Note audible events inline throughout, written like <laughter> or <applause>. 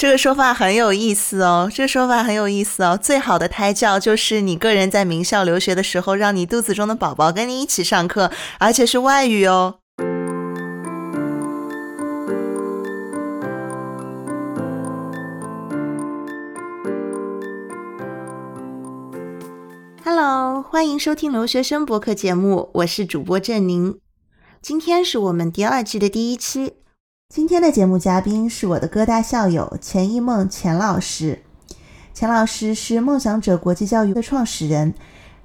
这个说法很有意思哦，这个说法很有意思哦。最好的胎教就是你个人在名校留学的时候，让你肚子中的宝宝跟你一起上课，而且是外语哦。Hello，欢迎收听留学生博客节目，我是主播郑宁。今天是我们第二季的第一期。今天的节目嘉宾是我的哥大校友钱一梦钱老师。钱老师是梦想者国际教育的创始人，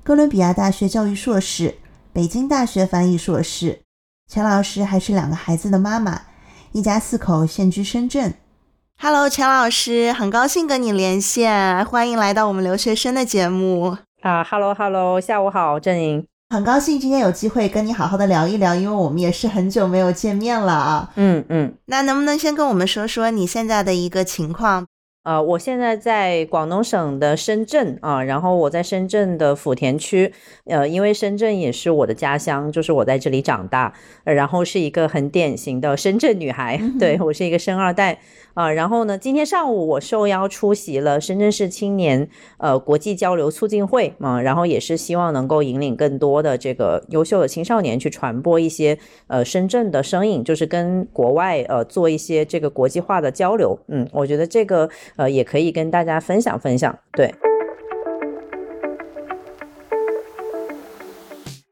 哥伦比亚大学教育硕士，北京大学翻译硕士。钱老师还是两个孩子的妈妈，一家四口现居深圳。Hello，钱老师，很高兴跟你连线，欢迎来到我们留学生的节目。啊，Hello，Hello，下午好，郑莹。很高兴今天有机会跟你好好的聊一聊，因为我们也是很久没有见面了啊。嗯嗯，那能不能先跟我们说说你现在的一个情况？呃，我现在在广东省的深圳啊，然后我在深圳的福田区，呃，因为深圳也是我的家乡，就是我在这里长大，然后是一个很典型的深圳女孩，<laughs> 对我是一个生二代。啊，然后呢？今天上午我受邀出席了深圳市青年呃国际交流促进会啊，然后也是希望能够引领更多的这个优秀的青少年去传播一些呃深圳的声音，就是跟国外呃做一些这个国际化的交流。嗯，我觉得这个呃也可以跟大家分享分享。对。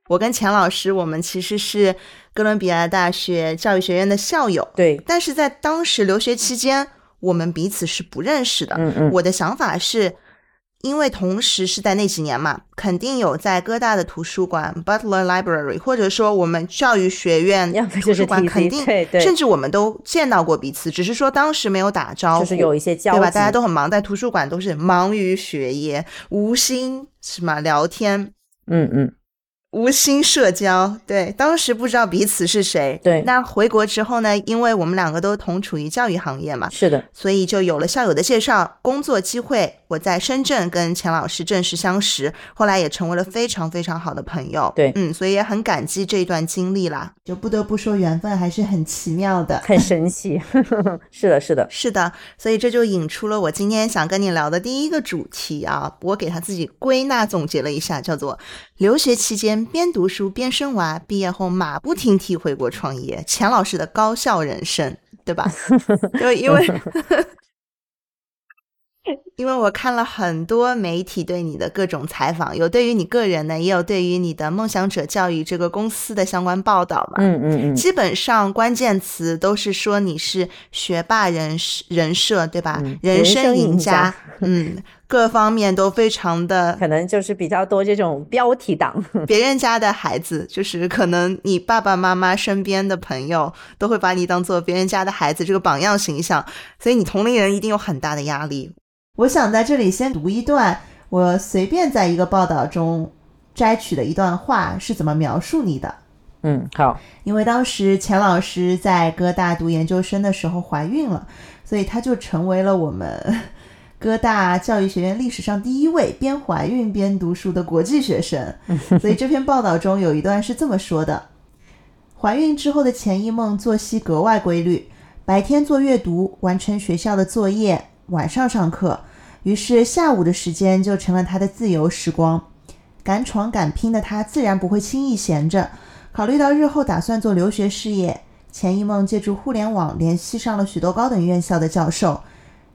我跟钱老师，我们其实是哥伦比亚大学教育学院的校友，对。但是在当时留学期间，我们彼此是不认识的。嗯嗯。我的想法是，因为同时是在那几年嘛，肯定有在哥大的图书馆 Butler Library，或者说我们教育学院图书馆，肯定，甚至我们都见到过彼此，只是说当时没有打招呼，就是有一些交对吧？大家都很忙，在图书馆都是忙于学业，无心什么聊天。嗯嗯。无心社交，对，当时不知道彼此是谁。对，那回国之后呢？因为我们两个都同处于教育行业嘛，是的，所以就有了校友的介绍，工作机会。我在深圳跟钱老师正式相识，后来也成为了非常非常好的朋友。对，嗯，所以也很感激这一段经历啦。就不得不说，缘分还是很奇妙的，很神奇。<laughs> 是的，是的，是的。所以这就引出了我今天想跟你聊的第一个主题啊。我给他自己归纳总结了一下，叫做留学期间边读书边生娃，毕业后马不停蹄回国创业，钱老师的高校人生，对吧？<laughs> 就因为。<laughs> 因为我看了很多媒体对你的各种采访，有对于你个人的，也有对于你的梦想者教育这个公司的相关报道嘛。嗯嗯嗯。基本上关键词都是说你是学霸人人设，对吧？人生赢家。嗯，各方面都非常的，可能就是比较多这种标题党。<laughs> 别人家的孩子，就是可能你爸爸妈妈身边的朋友都会把你当做别人家的孩子这个榜样形象，所以你同龄人一定有很大的压力。我想在这里先读一段，我随便在一个报道中摘取的一段话是怎么描述你的。嗯，好，因为当时钱老师在哥大读研究生的时候怀孕了，所以他就成为了我们哥大教育学院历史上第一位边怀孕边读书的国际学生。<laughs> 所以这篇报道中有一段是这么说的：怀孕之后的钱一梦作息格外规律，白天做阅读，完成学校的作业。晚上上课，于是下午的时间就成了他的自由时光。敢闯敢拼的他，自然不会轻易闲着。考虑到日后打算做留学事业，钱一梦借助互联网联系上了许多高等院校的教授。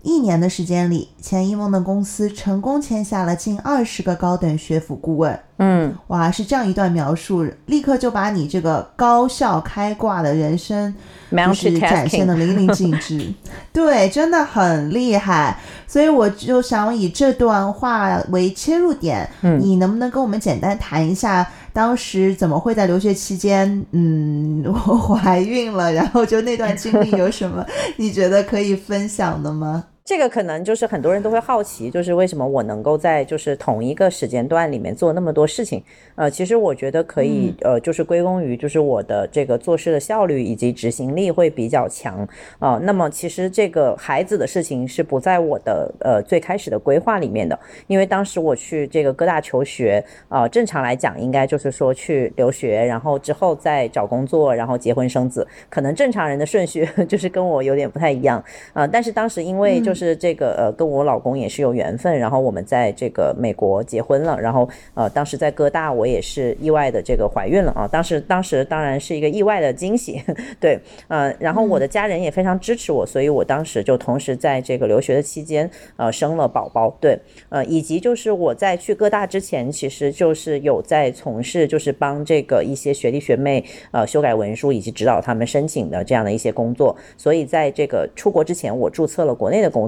一年的时间里，钱一梦的公司成功签下了近二十个高等学府顾问。嗯，哇，是这样一段描述，立刻就把你这个高校开挂的人生，就是展现的淋漓尽致。<laughs> 对，真的很厉害。所以我就想以这段话为切入点，你能不能跟我们简单谈一下，当时怎么会在留学期间，嗯，<laughs> 我怀孕了，然后就那段经历有什么你觉得可以分享的吗？这个可能就是很多人都会好奇，就是为什么我能够在就是同一个时间段里面做那么多事情？呃，其实我觉得可以，呃，就是归功于就是我的这个做事的效率以及执行力会比较强啊。那么其实这个孩子的事情是不在我的呃最开始的规划里面的，因为当时我去这个哥大求学啊，正常来讲应该就是说去留学，然后之后再找工作，然后结婚生子，可能正常人的顺序 <laughs> 就是跟我有点不太一样啊。但是当时因为就是就是这个呃，跟我老公也是有缘分，然后我们在这个美国结婚了，然后呃，当时在哥大我也是意外的这个怀孕了啊，当时当时当然是一个意外的惊喜，<laughs> 对，呃，然后我的家人也非常支持我，所以我当时就同时在这个留学的期间呃生了宝宝，对，呃，以及就是我在去哥大之前，其实就是有在从事就是帮这个一些学弟学妹呃修改文书以及指导他们申请的这样的一些工作，所以在这个出国之前，我注册了国内的公司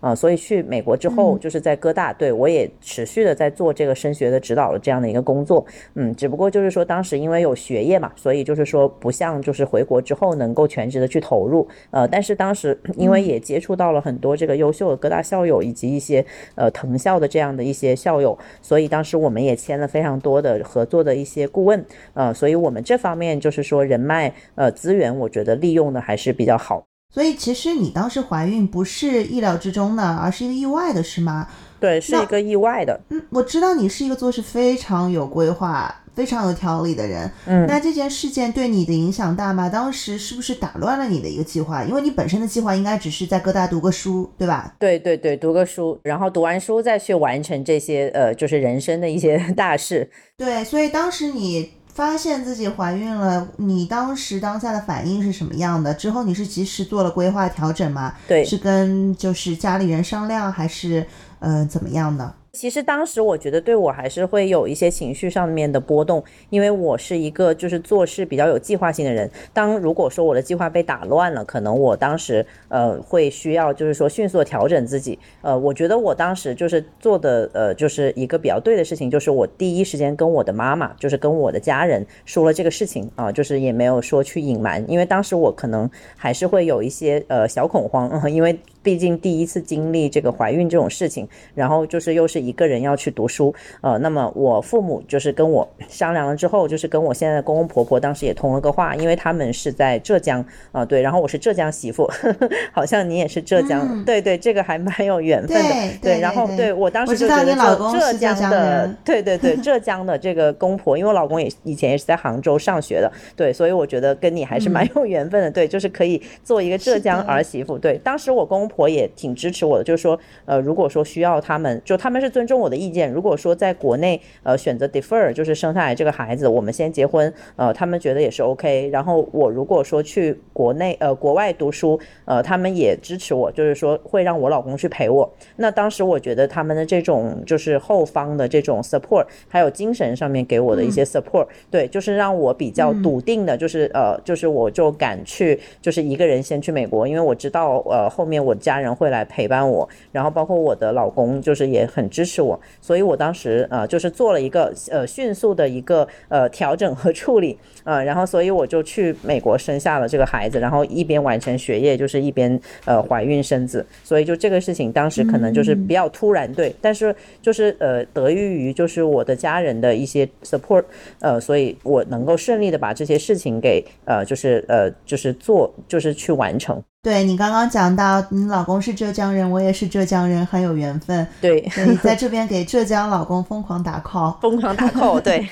啊，所以去美国之后，就是在哥大，对我也持续的在做这个升学的指导的这样的一个工作，嗯，只不过就是说当时因为有学业嘛，所以就是说不像就是回国之后能够全职的去投入，呃，但是当时因为也接触到了很多这个优秀的哥大校友以及一些呃藤校的这样的一些校友，所以当时我们也签了非常多的合作的一些顾问，呃，所以我们这方面就是说人脉呃资源，我觉得利用的还是比较好。所以其实你当时怀孕不是意料之中的，而是一个意外的，是吗？对，是一个意外的。嗯，我知道你是一个做事非常有规划、非常有条理的人。嗯，那这件事件对你的影响大吗？当时是不是打乱了你的一个计划？因为你本身的计划应该只是在各大读个书，对吧？对对对，读个书，然后读完书再去完成这些呃，就是人生的一些 <laughs> 大事。对，所以当时你。发现自己怀孕了，你当时当下的反应是什么样的？之后你是及时做了规划调整吗？对，是跟就是家里人商量，还是呃怎么样的？其实当时我觉得对我还是会有一些情绪上面的波动，因为我是一个就是做事比较有计划性的人。当如果说我的计划被打乱了，可能我当时呃会需要就是说迅速调整自己。呃，我觉得我当时就是做的呃就是一个比较对的事情，就是我第一时间跟我的妈妈，就是跟我的家人说了这个事情啊，就是也没有说去隐瞒，因为当时我可能还是会有一些呃小恐慌，<laughs> 因为毕竟第一次经历这个怀孕这种事情，然后就是又是。一个人要去读书，呃，那么我父母就是跟我商量了之后，就是跟我现在的公公婆婆当时也通了个话，因为他们是在浙江啊，对，然后我是浙江媳妇，呵 <laughs> 呵好像你也是浙江，对对，这个还蛮有缘分的，对，然后对我当时就觉得浙江的，对对对，浙江的这个公婆，因为我老公也以前也是在杭州上学的，对，所以我觉得跟你还是蛮有缘分的，对，就是可以做一个浙江儿媳妇，对，当时我公公婆也挺支持我的，就是说，呃，如果说需要他们，就他们是。尊重我的意见。如果说在国内，呃，选择 defer，就是生下来这个孩子，我们先结婚，呃，他们觉得也是 OK。然后我如果说去国内，呃，国外读书，呃，他们也支持我，就是说会让我老公去陪我。那当时我觉得他们的这种就是后方的这种 support，还有精神上面给我的一些 support，对，就是让我比较笃定的，就是呃，就是我就敢去，就是一个人先去美国，因为我知道，呃，后面我家人会来陪伴我，然后包括我的老公，就是也很支持。我，所以我当时呃就是做了一个呃迅速的一个呃调整和处理啊，然后所以我就去美国生下了这个孩子，然后一边完成学业，就是一边呃怀孕生子，所以就这个事情当时可能就是比较突然，对，但是就是呃得益于就是我的家人的一些 support，呃，所以我能够顺利的把这些事情给呃就是呃就是做就是去完成。对你刚刚讲到，你老公是浙江人，我也是浙江人，很有缘分。对，在 <laughs> 这边给浙江老公疯狂打 call，疯狂打 call。对，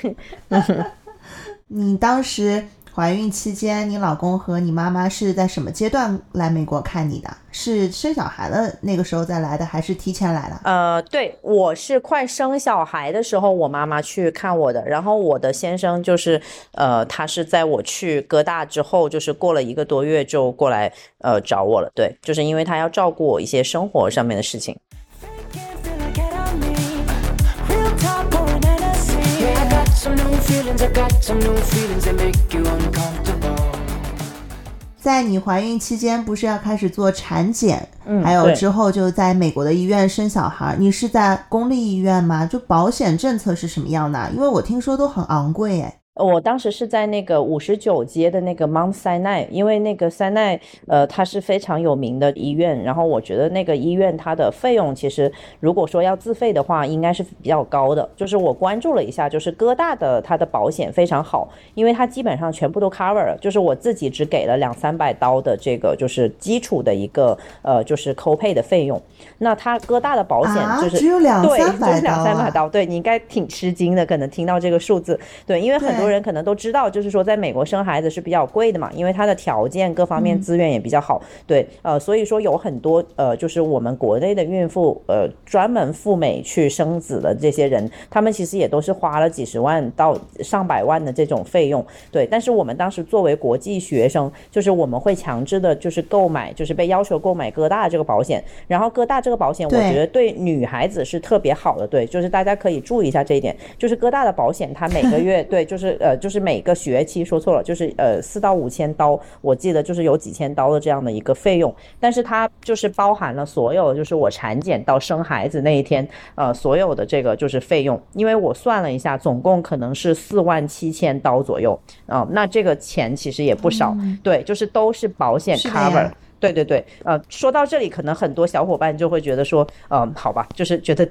<laughs> <laughs> 你当时。怀孕期间，你老公和你妈妈是在什么阶段来美国看你的？是生小孩的那个时候再来的，还是提前来的？呃，对，我是快生小孩的时候，我妈妈去看我的。然后我的先生就是，呃，他是在我去哥大之后，就是过了一个多月就过来，呃，找我了。对，就是因为他要照顾我一些生活上面的事情。在你怀孕期间，不是要开始做产检，嗯，还有之后就在美国的医院生小孩。你是在公立医院吗？就保险政策是什么样的？因为我听说都很昂贵，哎。我当时是在那个五十九街的那个 Mount Sinai，因为那个 Sinai，呃，它是非常有名的医院。然后我觉得那个医院它的费用其实，如果说要自费的话，应该是比较高的。就是我关注了一下，就是哥大的它的保险非常好，因为它基本上全部都 cover 了。就是我自己只给了两三百刀的这个就是基础的一个呃就是 copay 的费用。那它哥大的保险就是只有两对，就是 <laughs> 两三百刀。对你应该挺吃惊的，可能听到这个数字。对，因为很多。多人可能都知道，就是说在美国生孩子是比较贵的嘛，因为它的条件各方面资源也比较好。对，呃，所以说有很多呃，就是我们国内的孕妇，呃，专门赴美去生子的这些人，他们其实也都是花了几十万到上百万的这种费用。对，但是我们当时作为国际学生，就是我们会强制的，就是购买，就是被要求购买哥大这个保险。然后哥大这个保险，我觉得对女孩子是特别好的。对，就是大家可以注意一下这一点，就是哥大的保险，它每个月对，就是呃，就是每个学期说错了，就是呃四到五千刀，我记得就是有几千刀的这样的一个费用，但是它就是包含了所有，就是我产检到生孩子那一天，呃，所有的这个就是费用，因为我算了一下，总共可能是四万七千刀左右啊，那这个钱其实也不少，对，就是都是保险 cover，对对对，呃，说到这里，可能很多小伙伴就会觉得说，呃，好吧，就是觉得。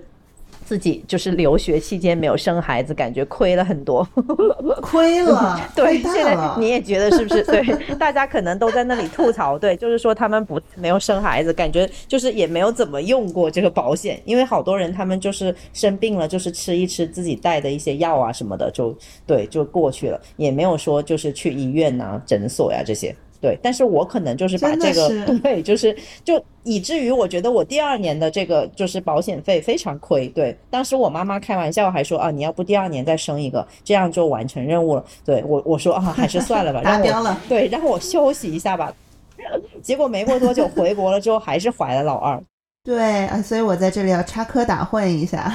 自己就是留学期间没有生孩子，感觉亏了很多，<laughs> 亏了。<laughs> 对，现在你也觉得是不是？对，<laughs> 大家可能都在那里吐槽，对，就是说他们不没有生孩子，感觉就是也没有怎么用过这个保险，因为好多人他们就是生病了，就是吃一吃自己带的一些药啊什么的，就对就过去了，也没有说就是去医院呐、诊所呀这些。对，但是我可能就是把这个 <laughs> 对，就是就以至于我觉得我第二年的这个就是保险费非常亏。对，当时我妈妈开玩笑还说啊，你要不第二年再生一个，这样就完成任务了。对我我说啊，还是算了吧，<laughs> 达标了。对，让我休息一下吧。<laughs> 结果没过多久回国了之后，还是怀了老二。对啊，所以我在这里要插科打诨一下。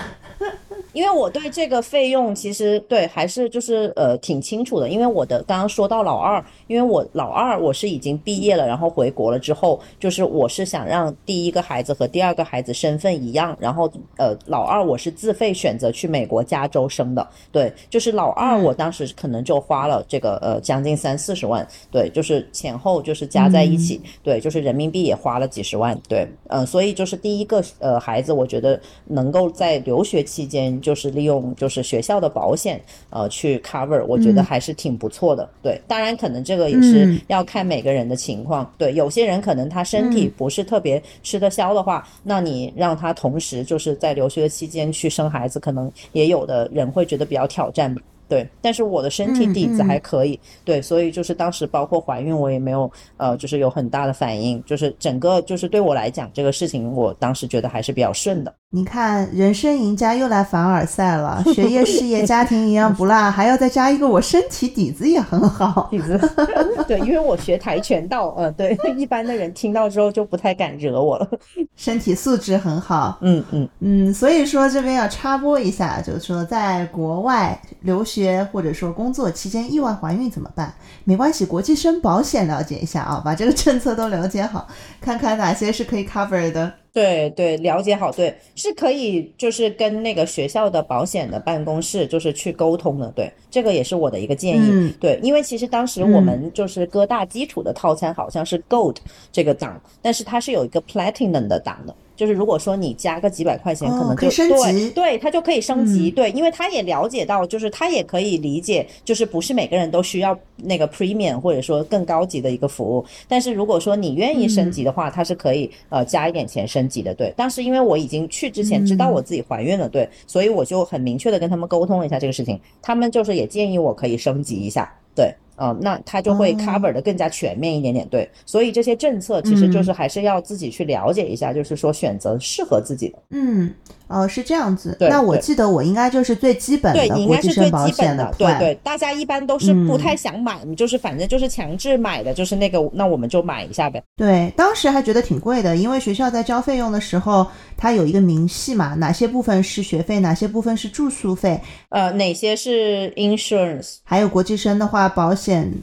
因为我对这个费用其实对还是就是呃挺清楚的，因为我的刚刚说到老二，因为我老二我是已经毕业了，然后回国了之后，就是我是想让第一个孩子和第二个孩子身份一样，然后呃老二我是自费选择去美国加州生的，对，就是老二我当时可能就花了这个呃将近三四十万，对，就是前后就是加在一起，对，就是人民币也花了几十万，对，嗯，所以就是第一个呃孩子，我觉得能够在留学期间。就是利用就是学校的保险，呃，去 cover，我觉得还是挺不错的。对，当然可能这个也是要看每个人的情况。对，有些人可能他身体不是特别吃得消的话，那你让他同时就是在留学期间去生孩子，可能也有的人会觉得比较挑战。对，但是我的身体底子还可以，对，所以就是当时包括怀孕，我也没有呃，就是有很大的反应，就是整个就是对我来讲这个事情，我当时觉得还是比较顺的。你看，人生赢家又来凡尔赛了，学业、事业、家庭一样不落，还要再加一个我身体底子也很好。底子，<laughs> 对，因为我学跆拳道，嗯，对，一般的人听到之后就不太敢惹我了。<laughs> 身体素质很好，嗯嗯嗯，所以说这边要插播一下，就是说在国外留学或者说工作期间意外怀孕怎么办？没关系，国际生保险了解一下啊，把这个政策都了解好，看看哪些是可以 cover 的。对对，了解好，对，是可以，就是跟那个学校的保险的办公室，就是去沟通的，对，这个也是我的一个建议，对，因为其实当时我们就是各大基础的套餐好像是 Gold 这个档，但是它是有一个 Platinum 的档的。就是如果说你加个几百块钱，可能就对对，他就可以升级。对，因为他也了解到，就是他也可以理解，就是不是每个人都需要那个 premium 或者说更高级的一个服务。但是如果说你愿意升级的话，他是可以呃加一点钱升级的。对，当时因为我已经去之前知道我自己怀孕了，对，所以我就很明确的跟他们沟通了一下这个事情，他们就是也建议我可以升级一下。对。呃，那它就会 cover 的更加全面一点点，对，所以这些政策其实就是还是要自己去了解一下，就是说选择适合自己的。嗯，哦，是这样子。那我记得我应该就是最基本的国际生保险的，对对，大家一般都是不太想买，就是反正就是强制买的，就是那个，那我们就买一下呗。对，当时还觉得挺贵的，因为学校在交费用的时候，它有一个明细嘛，哪些部分是学费，哪些部分是住宿费，呃，哪些是 insurance，还有国际生的话保险。险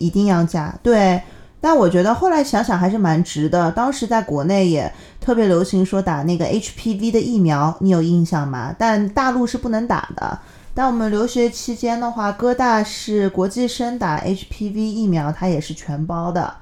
一定要加对，但我觉得后来想想还是蛮值的。当时在国内也特别流行说打那个 HPV 的疫苗，你有印象吗？但大陆是不能打的。但我们留学期间的话，哥大是国际生打 HPV 疫苗，它也是全包的。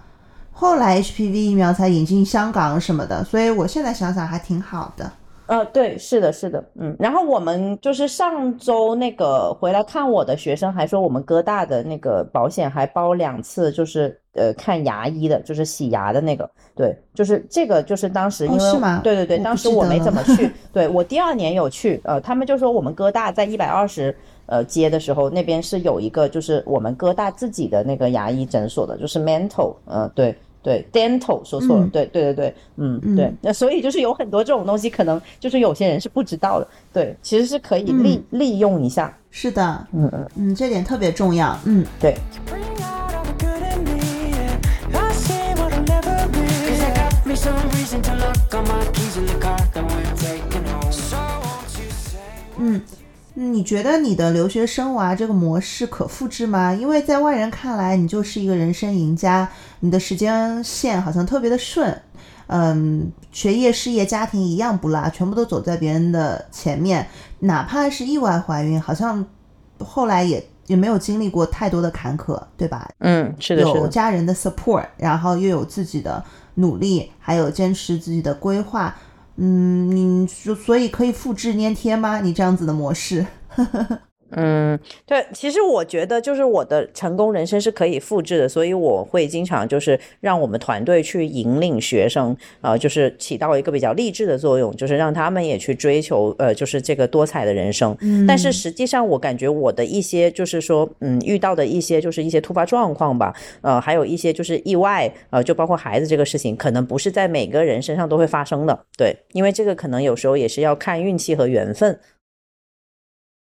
后来 HPV 疫苗才引进香港什么的，所以我现在想想还挺好的。呃，对，是的，是的，嗯，然后我们就是上周那个回来看我的学生还说，我们哥大的那个保险还包两次，就是呃看牙医的，就是洗牙的那个，对，就是这个就是当时因为是吗对对对，当时我没怎么 <laughs> 去，对我第二年有去，呃，他们就说我们哥大在一百二十。呃，街的时候那边是有一个，就是我们哥大自己的那个牙医诊所的，就是 mental，呃，对对，dental 说错了，嗯对对对对，嗯嗯对，那所以就是有很多这种东西，可能就是有些人是不知道的，对，其实是可以利、利用一下，是的，嗯嗯，嗯，这点特别重要。嗯，对?嗯，你觉得你的留学生娃这个模式可复制吗？因为在外人看来，你就是一个人生赢家，你的时间线好像特别的顺，嗯，学业、事业、家庭一样不落，全部都走在别人的前面，哪怕是意外怀孕，好像后来也也没有经历过太多的坎坷，对吧？嗯，是的，是有，家人的 support，然后又有自己的努力，还有坚持自己的规划。嗯，你所所以可以复制粘贴吗？你这样子的模式？<laughs> 嗯，对，其实我觉得就是我的成功人生是可以复制的，所以我会经常就是让我们团队去引领学生，呃，就是起到一个比较励志的作用，就是让他们也去追求，呃，就是这个多彩的人生。嗯但是实际上，我感觉我的一些就是说，嗯，遇到的一些就是一些突发状况吧，呃，还有一些就是意外，呃，就包括孩子这个事情，可能不是在每个人身上都会发生的，对，因为这个可能有时候也是要看运气和缘分。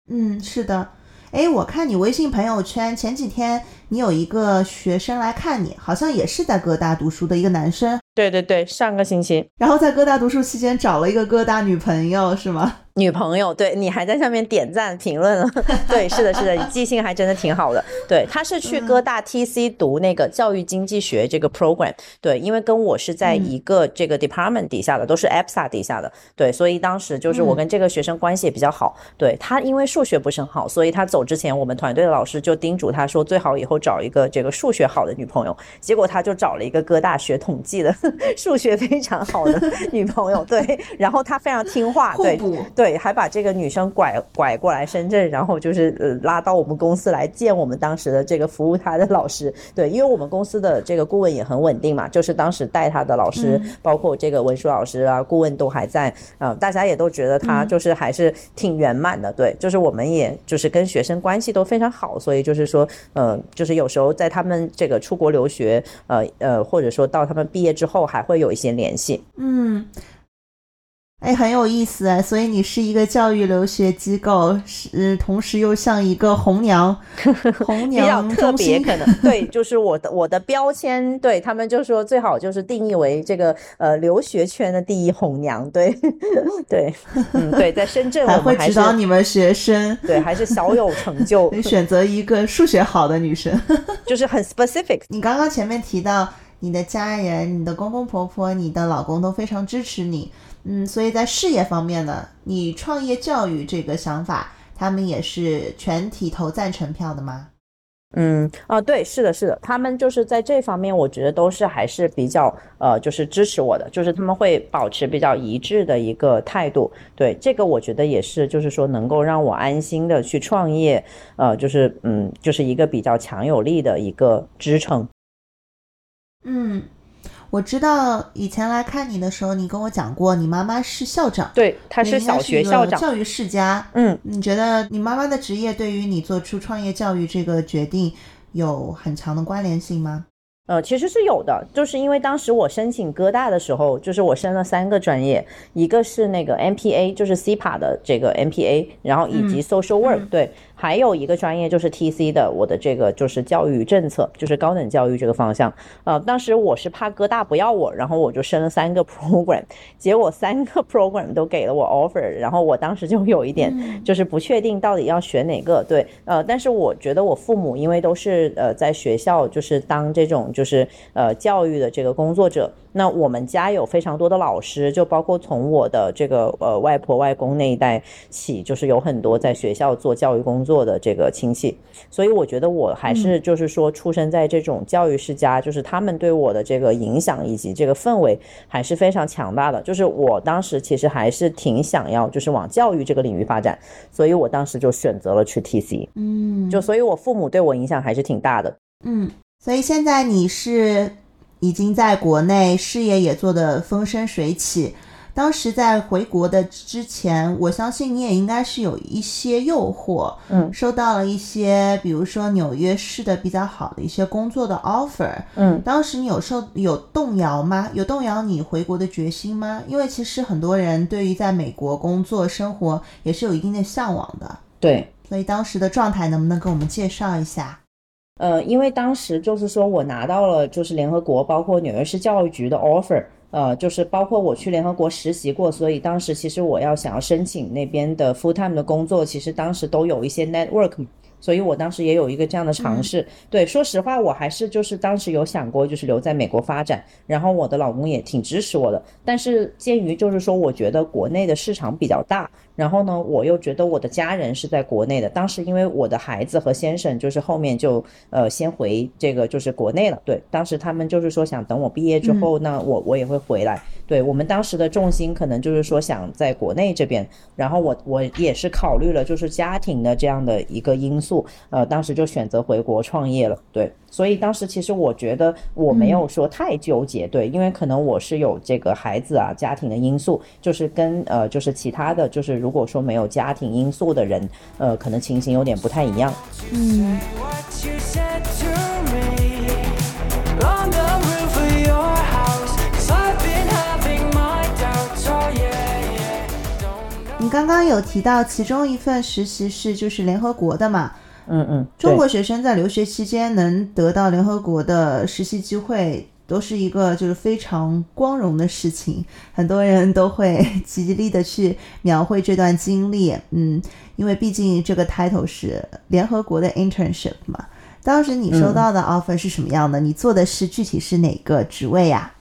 嗯，是的。哎，我看你微信朋友圈前几天你有一个学生来看你，好像也是在哥大读书的一个男生，对对对，上个星期。然后在哥大读书期间找了一个哥大女朋友，是吗？女朋友，对你还在下面点赞评论了，对，是的，是的，你记性还真的挺好的。对，他是去哥大 TC 读那个教育经济学这个 program，对，因为跟我是在一个这个 department 底下的，都是 EPSA 底下的，对，所以当时就是我跟这个学生关系也比较好。对他，因为数学不是很好，所以他走之前，我们团队的老师就叮嘱他说，最好以后找一个这个数学好的女朋友。结果他就找了一个哥大学统计的 <laughs> 数学非常好的 <laughs> 女朋友，对，然后他非常听话，对。互补。对，还把这个女生拐拐过来深圳，然后就是呃拉到我们公司来见我们当时的这个服务他的老师。对，因为我们公司的这个顾问也很稳定嘛，就是当时带他的老师，包括这个文书老师啊，顾问都还在，啊、大家也都觉得他就是还是挺圆满的。对，就是我们也就是跟学生关系都非常好，所以就是说，呃，就是有时候在他们这个出国留学，呃呃，或者说到他们毕业之后，还会有一些联系。嗯，哎，很有意思哎。所以你是一个教育留学机构，是同时又像一个红娘，<laughs> 红比较娘特别。可能 <laughs> 对，就是我的我的标签，对他们就说最好就是定义为这个呃留学圈的第一红娘，对 <laughs> 对，嗯对，在深圳我们还是指导你们学生对还是小有成就，你选择一个数学好的女生。就是很 specific，你刚刚前面提到你的家人、你的公公婆婆、你的老公都非常支持你，嗯，所以在事业方面呢，你创业教育这个想法，他们也是全体投赞成票的吗？嗯啊，对，是的，是的，他们就是在这方面，我觉得都是还是比较呃，就是支持我的，就是他们会保持比较一致的一个态度。对这个，我觉得也是，就是说能够让我安心的去创业，呃，就是嗯，就是一个比较强有力的一个支撑。嗯，我知道以前来看你的时候，你跟我讲过，你妈妈是校长，对，她是小学校长。教育世家。嗯，你觉得你妈妈的职业对于你做出创业教育这个决定有很强的关联性吗？呃，其实是有的，就是因为当时我申请哥大的时候，就是我申了三个专业，一个是那个 MPA，就是 CPA 的这个 MPA，然后以及 Social Work，、对，还有一个专业就是 TC 的，我的这个就是教育政策，就是高等教育这个方向。呃，当时我是怕哥大不要我，然后我就申了三个 <laughs> program，结果三个 <laughs> program 都给了我 offer，然后我当时就有一点就是不确定到底要选哪个。对，呃，但是我觉得我父母因为都是呃在学校就是当这种就是呃教育的这个工作者，那我们家有非常多的老师，就包括从我的这个呃外婆外公那一代起，就是有很多在学校做教育工作的这个亲戚，所以我觉得我还是就是说出生在这种教育世家，就是他们对我的这个影响以及这个氛围还是非常强大的。就是我当时其实还是挺想要就是往教育这个领域发展，所以我当时就选择了去 TC，嗯，就所以我父母对我影响还是挺大的。嗯，所以现在你是已经在国内事业也做得风生水起。当时在回国的之前，我相信你也应该是有一些诱惑，嗯收到了一些，比如说纽约市的比较好的一些工作的 offer。嗯当时你有受有动摇吗？有动摇你回国的决心吗？因为其实很多人对于在美国工作生活也是有一定的向往的，对，所以当时的状态能不能给我们介绍一下？呃，因为当时就是说我拿到了就是联合国，包括纽约市教育局的 offer，呃，就是包括我去联合国实习过，所以当时其实我要想要申请那边的 full time 的工作，其实当时都有一些 network 嘛。所以我当时也有一个这样的尝试。对，说实话，我还是就是当时有想过，就是留在美国发展。然后我的老公也挺支持我的。但是鉴于就是说，我觉得国内的市场比较大，然后呢，我又觉得我的家人是在国内的。当时因为我的孩子和先生就是后面就呃先回这个就是国内了。对，当时他们就是说想等我毕业之后，呢我我也会回来。对我们当时的重心可能就是说想在国内这边，然后我我也是考虑了就是家庭的这样的一个因素，呃，当时就选择回国创业了。对，所以当时其实我觉得我没有说太纠结，对，因为可能我是有这个孩子啊家庭的因素，就是跟呃就是其他的就是如果说没有家庭因素的人，呃，可能情形有点不太一样。嗯. Oh. 你刚刚有提到其中一份实习是就是联合国的嘛？嗯嗯，中国学生在留学期间能得到联合国的实习机会，都是一个就是非常光荣的事情，很多人都会 <laughs> 极力的去描绘这段经历。嗯，因为毕竟这个 title 是联合国的 internship 嘛。当时你收到的 offer 是什么样的？你做的是具体是哪个职位呀、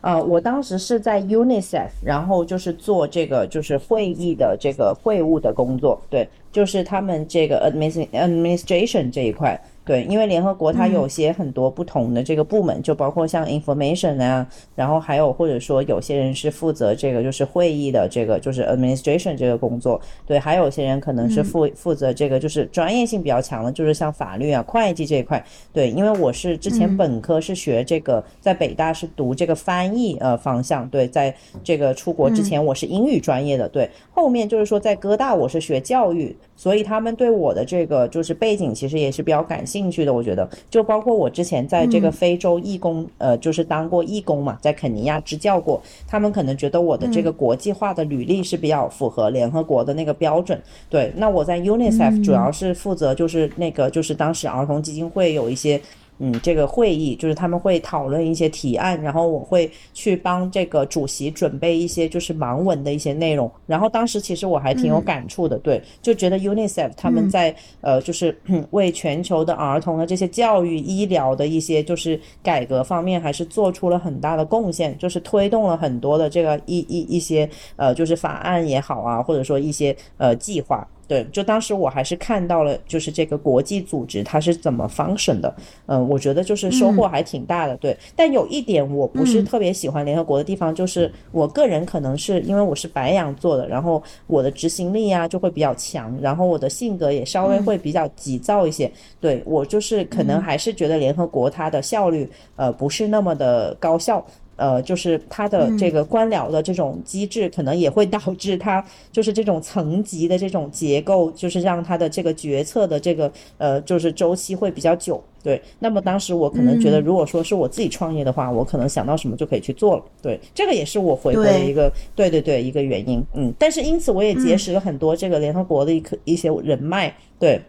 呃，我当时是在 UNICEF，然后就是做这个就是会议的这个会务的工作，对，就是他们这个 admin administration 这一块，对，因为联合国它有些很多不同的这个部门，就包括像 information 啊，然后还有或者说有些人是负责这个就是会议的这个就是 administration 这个工作，对，还有些人可能是负负责这个就是专业性比较强的，就是像法律啊、会计这一块，对，因为我是之前本科是学这个，在北大是读这个翻译呃方向，对，在这个出国之前我是英语专业的，对，后面就是说在哥大我是学教育，所以他们对我的这个就是背景其实也是比较感兴趣的，我觉得。就包括我之前在这个非洲义工，呃，就是当过义工嘛，在肯尼亚支教过，他们可能觉得我的这个国际化的履历是比较符合联合国的那个标准，对，那我在 UNICEF 主要是负责就是那个就是当时儿童基金会有一些。嗯，这个会议就是他们会讨论一些提案，然后我会去帮这个主席准备一些就是盲文的一些内容。然后当时其实我还挺有感触的，对，就觉得 UNICEF 他们在、呃就是 <clears throat> 为全球的儿童的这些教育、医疗的一些就是改革方面，还是做出了很大的贡献，就是推动了很多的这个一一一些呃就是法案也好啊，或者说一些呃计划。对，就当时我还是看到了，就是这个国际组织它是怎么 function 的，嗯、我觉得就是收获还挺大的。对，但有一点我不是特别喜欢联合国的地方，就是我个人可能是因为我是白羊座的，然后我的执行力啊就会比较强，然后我的性格也稍微会比较急躁一些。对我就是可能还是觉得联合国它的效率呃不是那么的高效。呃，就是它的这个官僚的这种机制，可能也会导致它就是这种层级的这种结构，就是让它的这个决策的这个呃，就是周期会比较久。对，那么当时我可能觉得，如果说是我自己创业的话，我可能想到什么就可以去做了。对，这个也是我回国的一个，对对对，一个原因。嗯，但是因此我也结识了很多这个联合国的一个一些人脉。对。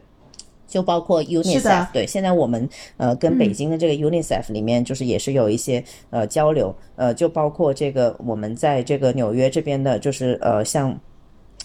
就包括 UNICEF，对，现在我们呃跟北京的这个 UNICEF 里面，就是也是有一些呃交流，呃，就包括这个我们在这个纽约这边的，就是呃像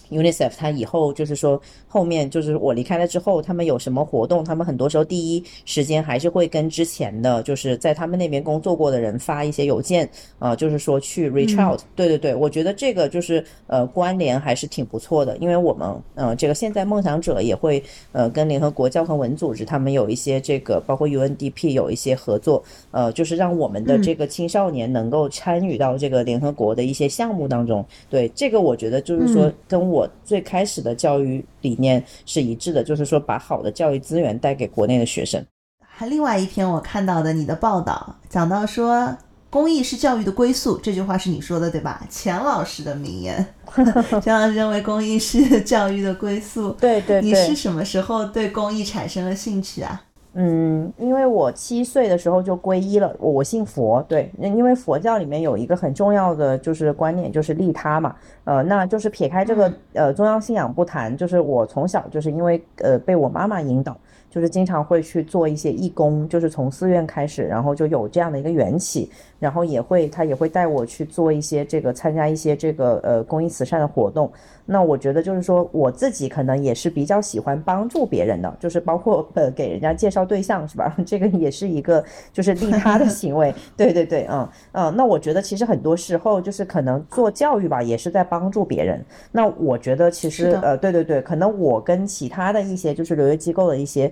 UNICEF 他以后就是说后面就是我离开了之后，他们有什么活动，他们很多时候第一时间还是会跟之前的就是在他们那边工作过的人发一些邮件，呃，就是说去 reach out、对对对，我觉得这个就是呃关联还是挺不错的，因为我们呃这个现在梦想者也会呃跟联合国教科文组织他们有一些这个包括 UNDP 有一些合作，呃，就是让我们的这个青少年能够参与到这个联合国的一些项目当中。对这个，我觉得就是说跟我最开始的教育理念是一致的，就是说把好的教育资源带给国内的学生。还另外一篇我看到的你的报道，讲到说公益是教育的归宿，这句话是你说的对吧？钱老师的名言，<laughs> <laughs> 钱老师认为公益是 <laughs> 教育的归宿。对对你是什么时候对公益产生了兴趣啊？嗯，因为我七岁的时候就皈依了，我我信佛，对，因为佛教里面有一个很重要的就是观念，就是利他嘛，呃，那就是撇开这个呃宗教信仰不谈，就是我从小就是因为呃被我妈妈引导，就是经常会去做一些义工，就是从寺院开始，然后就有这样的一个缘起，然后也会他也会带我去做一些这个参加一些这个呃公益慈善的活动。那我觉得就是说我自己可能也是比较喜欢帮助别人的，就是包括呃给人家介绍对象是吧？<laughs> 这个也是一个就是利他的行为。<laughs> 对对对，嗯嗯。那我觉得其实很多时候就是可能做教育吧，也是在帮助别人。那我觉得其实呃对对对，可能我跟其他的一些就是留学机构的一些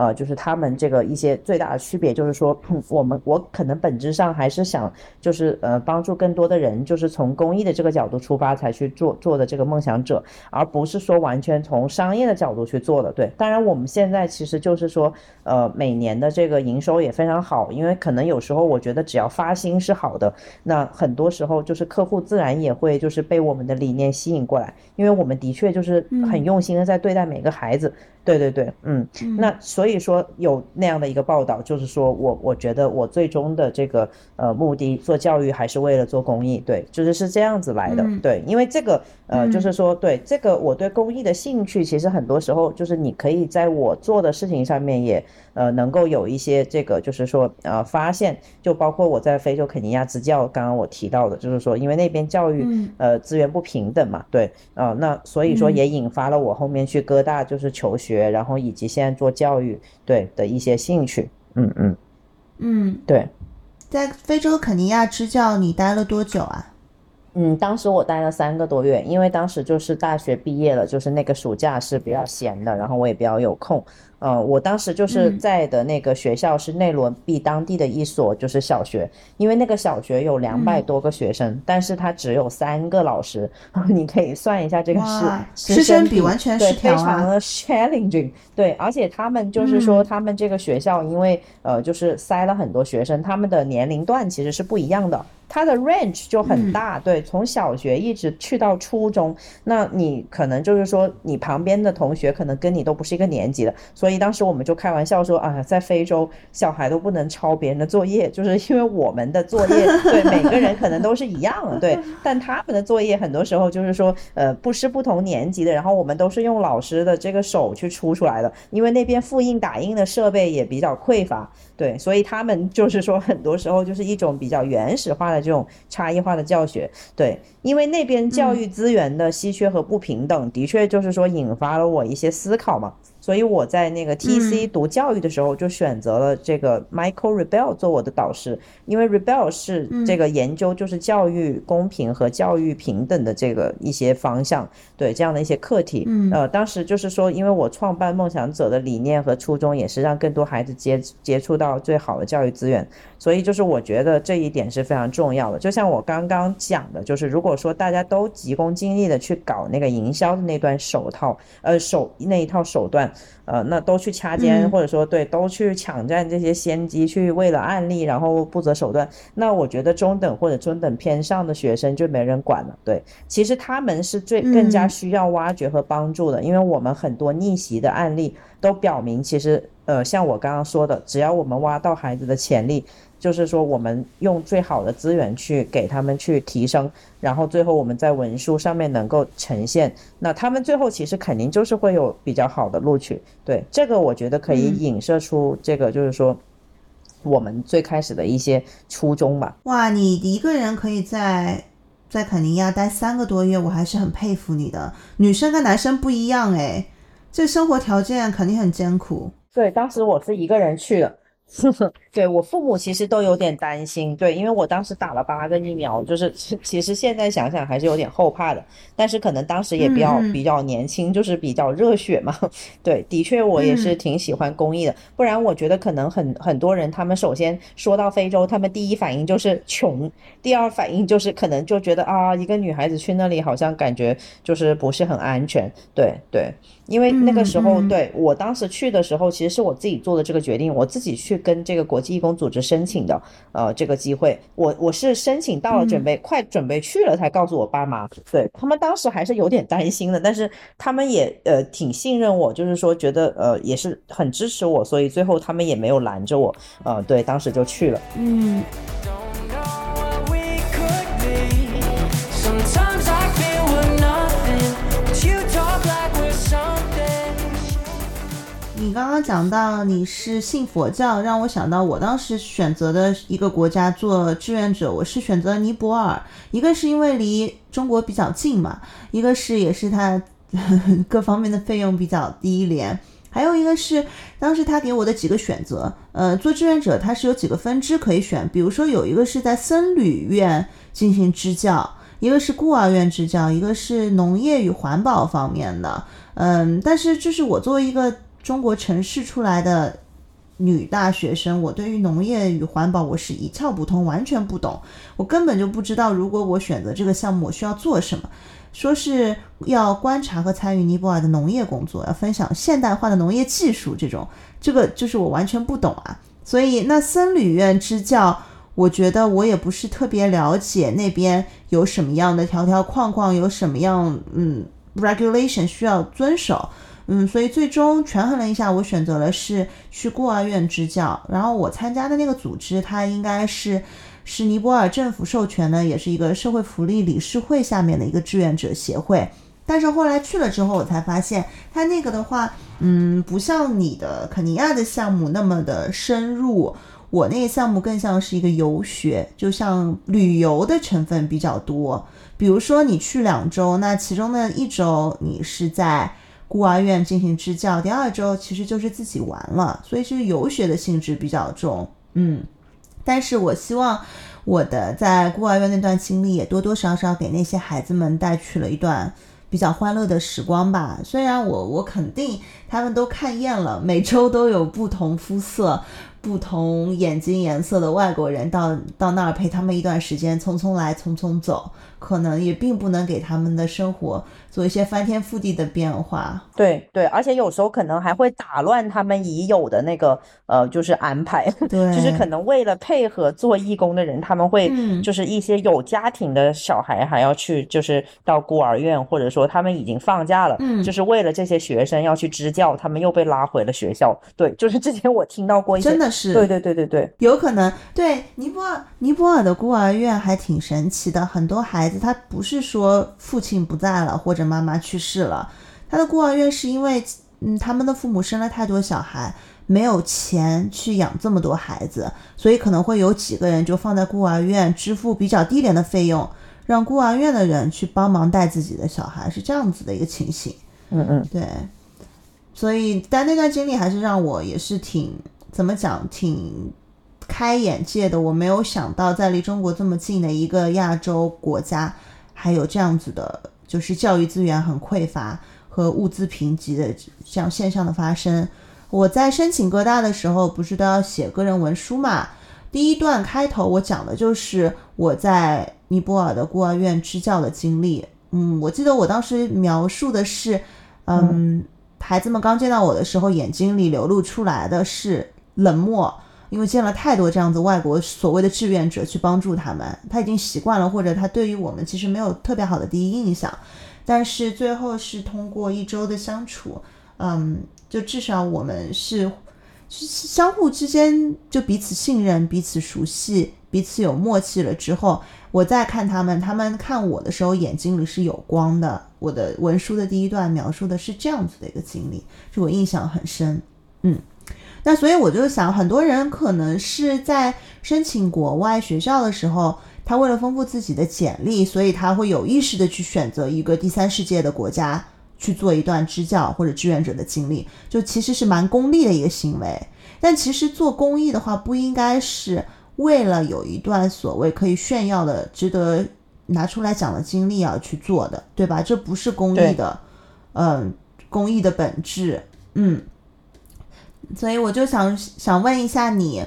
呃就是他们这个一些最大的区别就是说，我们我可能本质上还是想就是呃帮助更多的人，就是从公益的这个角度出发才去做做的这个梦想者。而不是说完全从商业的角度去做的。对，当然我们现在其实就是说，呃，每年的这个营收也非常好，因为可能有时候我觉得只要发心是好的，那很多时候就是客户自然也会就是被我们的理念吸引过来，因为我们的确就是很用心的在对待每个孩子。对对对，嗯，那所以说有那样的一个报道，就是说我我觉得我最终的这个呃目的做教育还是为了做公益，对，就是是这样子来的，对，因为这个呃就是说对这个我对公益的兴趣，其实很多时候就是你可以在我做的事情上面也呃能够有一些这个就是说呃发现，就包括我在非洲肯尼亚支教，刚刚我提到的，就是说因为那边教育呃资源不平等嘛，对，啊、那所以说也引发了我后面去哥大就是求学，然后以及现在做教育对的一些兴趣，嗯嗯，嗯，对。在非洲肯尼亚支教你待了多久啊？嗯，当时我待了三个多月，因为当时就是大学毕业了，就是那个暑假是比较闲的，然后我也比较有空。呃，我当时就是在的那个学校是内罗毕当地的一所就是小学，因为那个小学有两百多个学生，但是他只有三个老师，<laughs> 你可以算一下这个哇师师生比比完全对非常的 challenging，<laughs> 对，而且他们就是说他们这个学校因为呃就是塞了很多学生，他们的年龄段其实是不一样的。它的 range 就很大，对，从小学一直去到初中，那你可能就是说，你旁边的同学可能跟你都不是一个年级的，所以当时我们就开玩笑说啊，在非洲小孩都不能抄别人的作业，就是因为我们的作业对每个人可能都是一样的，对，<laughs> 但他们的作业很多时候就是说，呃，不是不同年级的，然后我们都是用老师的这个手去出出来的，因为那边复印打印的设备也比较匮乏，对，所以他们就是说，很多时候就是一种比较原始化的这种差异化的教学，对，因为那边教育资源的稀缺和不平等，的确就是说引发了我一些思考嘛。所以我在那个 TC 读教育的时候，就选择了这个 Michael Rebel 做我的导师，因为 Rebel 是这个研究就是教育公平和教育平等的这个一些方向，对这样的一些课题。呃，当时就是说，因为我创办梦想者的理念和初衷也是让更多孩子接接触到最好的教育资源，所以就是我觉得这一点是非常重要的。就像我刚刚讲的，就是如果说大家都急功近利的去搞那个营销的那段手套，呃手那一套手段，呃，那都去掐尖，嗯。或者说对，都去抢占这些先机，去为了案例然后不择手段，那我觉得中等或者中等偏上的学生就没人管了。对，其实他们是最更加嗯。需要挖掘和帮助的，因为我们很多逆袭的案例都表明，其实呃，像我刚刚说的，只要我们挖到孩子的潜力，就是说我们用最好的资源去给他们去提升，然后最后我们在文书上面能够呈现，那他们最后其实肯定就是会有比较好的录取。对，这个我觉得可以嗯影射出这个就是说。我们最开始的一些初衷吧，哇，你一个人可以在在肯尼亚待三个多月，我还是很佩服你的。女生跟男生不一样哎，这生活条件肯定很艰苦。对，当时我是一个人去的。<laughs> 对我父母其实都有点担心，对，因为我当时打了八个疫苗，就是 <laughs> 其实现在想想还是有点后怕的，但是可能当时也比较比较年轻，就是比较热血嘛。<laughs> 对，的确我也是挺喜欢公益的，不然我觉得可能很很多人他们首先说到非洲，他们第一反应就是穷，第二反应就是可能就觉得啊，一个女孩子去那里好像感觉就是不是很安全。对对，因为那个时候对我当时去的时候，其实是我自己做的这个决定，我自己去跟这个国际义工组织申请的，呃，这个机会，我我是申请到了，准备快准备去了，才告诉我爸妈，对他们当时还是有点担心的，但是他们也呃挺信任我，就是说觉得呃也是很支持我，所以最后他们也没有拦着我，呃，对，当时就去了。嗯，你刚刚讲到你是信佛教，让我想到我当时选择的一个国家做志愿者，我是选择尼泊尔。一个是因为离中国比较近嘛，一个是也是它各方面的费用比较低廉，还有一个是当时他给我的几个选择，呃，做志愿者他是有几个分支可以选，比如说有一个是在僧侣院进行支教。一个是孤儿院支教，一个是农业与环保方面的，嗯，但是就是我作为一个中国城市出来的女大学生，我对于农业与环保我是一窍不通，完全不懂，我根本就不知道如果我选择这个项目，我需要做什么。说是要观察和参与尼泊尔的农业工作，要分享现代化的农业技术，这种这个就是我完全不懂啊。所以那僧侣院支教，我觉得我也不是特别了解那边有什么样的条条框框，有什么样嗯 regulation 需要遵守。嗯，所以最终权衡了一下，我选择了是去孤儿院支教。然后我参加的那个组织，它应该是是尼泊尔政府授权的，也是一个社会福利理事会下面的一个志愿者协会。但是后来去了之后，我才发现，它那个的话，嗯，不像你的肯尼亚的项目那么的深入。我那个项目更像是一个游学，就像旅游的成分比较多。比如说你去两周，那其中的一周你是在孤儿院进行支教，第二周其实就是自己玩了，所以是游学的性质比较重。嗯，但是我希望我的在孤儿院那段经历也多多少少给那些孩子们带去了一段比较欢乐的时光吧。虽然我我肯定他们都看厌了，每周都有不同肤色、不同眼睛颜色的外国人到到那儿陪他们一段时间，匆匆来匆匆走，可能也并不能给他们的生活做一些翻天覆地的变化。对对，而且有时候可能还会打乱他们已有的那个呃，就是安排，<laughs> 对，就是可能为了配合做义工的人，他们会嗯就是一些有家庭的小孩还要去，就是到孤儿院，或者说他们已经放假了，嗯就是为了这些学生要去支教，他们又被拉回了学校。对，就是之前我听到过一些，真的是对对对对对，有可能对尼泊尔，尼泊尔的孤儿院还挺神奇的。很多孩子他不是说父亲不在了或者妈妈去世了，他的孤儿院是因为嗯他们的父母生了太多小孩，没有钱去养这么多孩子，所以可能会有几个人就放在孤儿院，支付比较低廉的费用，让孤儿院的人去帮忙带自己的小孩，是这样子的一个情形。嗯嗯，对，所以但那段经历还是让我也是挺怎么讲，挺开眼界的。我没有想到在离中国这么近的一个亚洲国家，还有这样子的，就是教育资源很匮乏和物资贫瘠的这样现象的发生。我在申请哥大的时候，不是都要写个人文书嘛？第一段开头我讲的就是我在尼泊尔的孤儿院支教的经历。嗯，我记得我当时描述的是，嗯，孩子们刚见到我的时候，眼睛里流露出来的是冷漠，因为见了太多这样子外国所谓的志愿者去帮助他们，他已经习惯了，或者他对于我们其实没有特别好的第一印象。但是最后是通过一周的相处，嗯，就至少我们是相互之间就彼此信任、彼此熟悉、彼此有默契了之后，我再看他们，他们看我的时候眼睛里是有光的。我的文书的第一段描述的是这样子的一个经历，就我印象很深。嗯，那所以我就想，很多人可能是在申请国外学校的时候，他为了丰富自己的简历，所以他会有意识的去选择一个第三世界的国家去做一段支教或者志愿者的经历，就其实是蛮功利的一个行为。但其实做公益的话，不应该是为了有一段所谓可以炫耀的、值得拿出来讲的经历而去做的，对吧？这不是公益的，嗯，公益的本质，嗯。所以我就想想问一下你，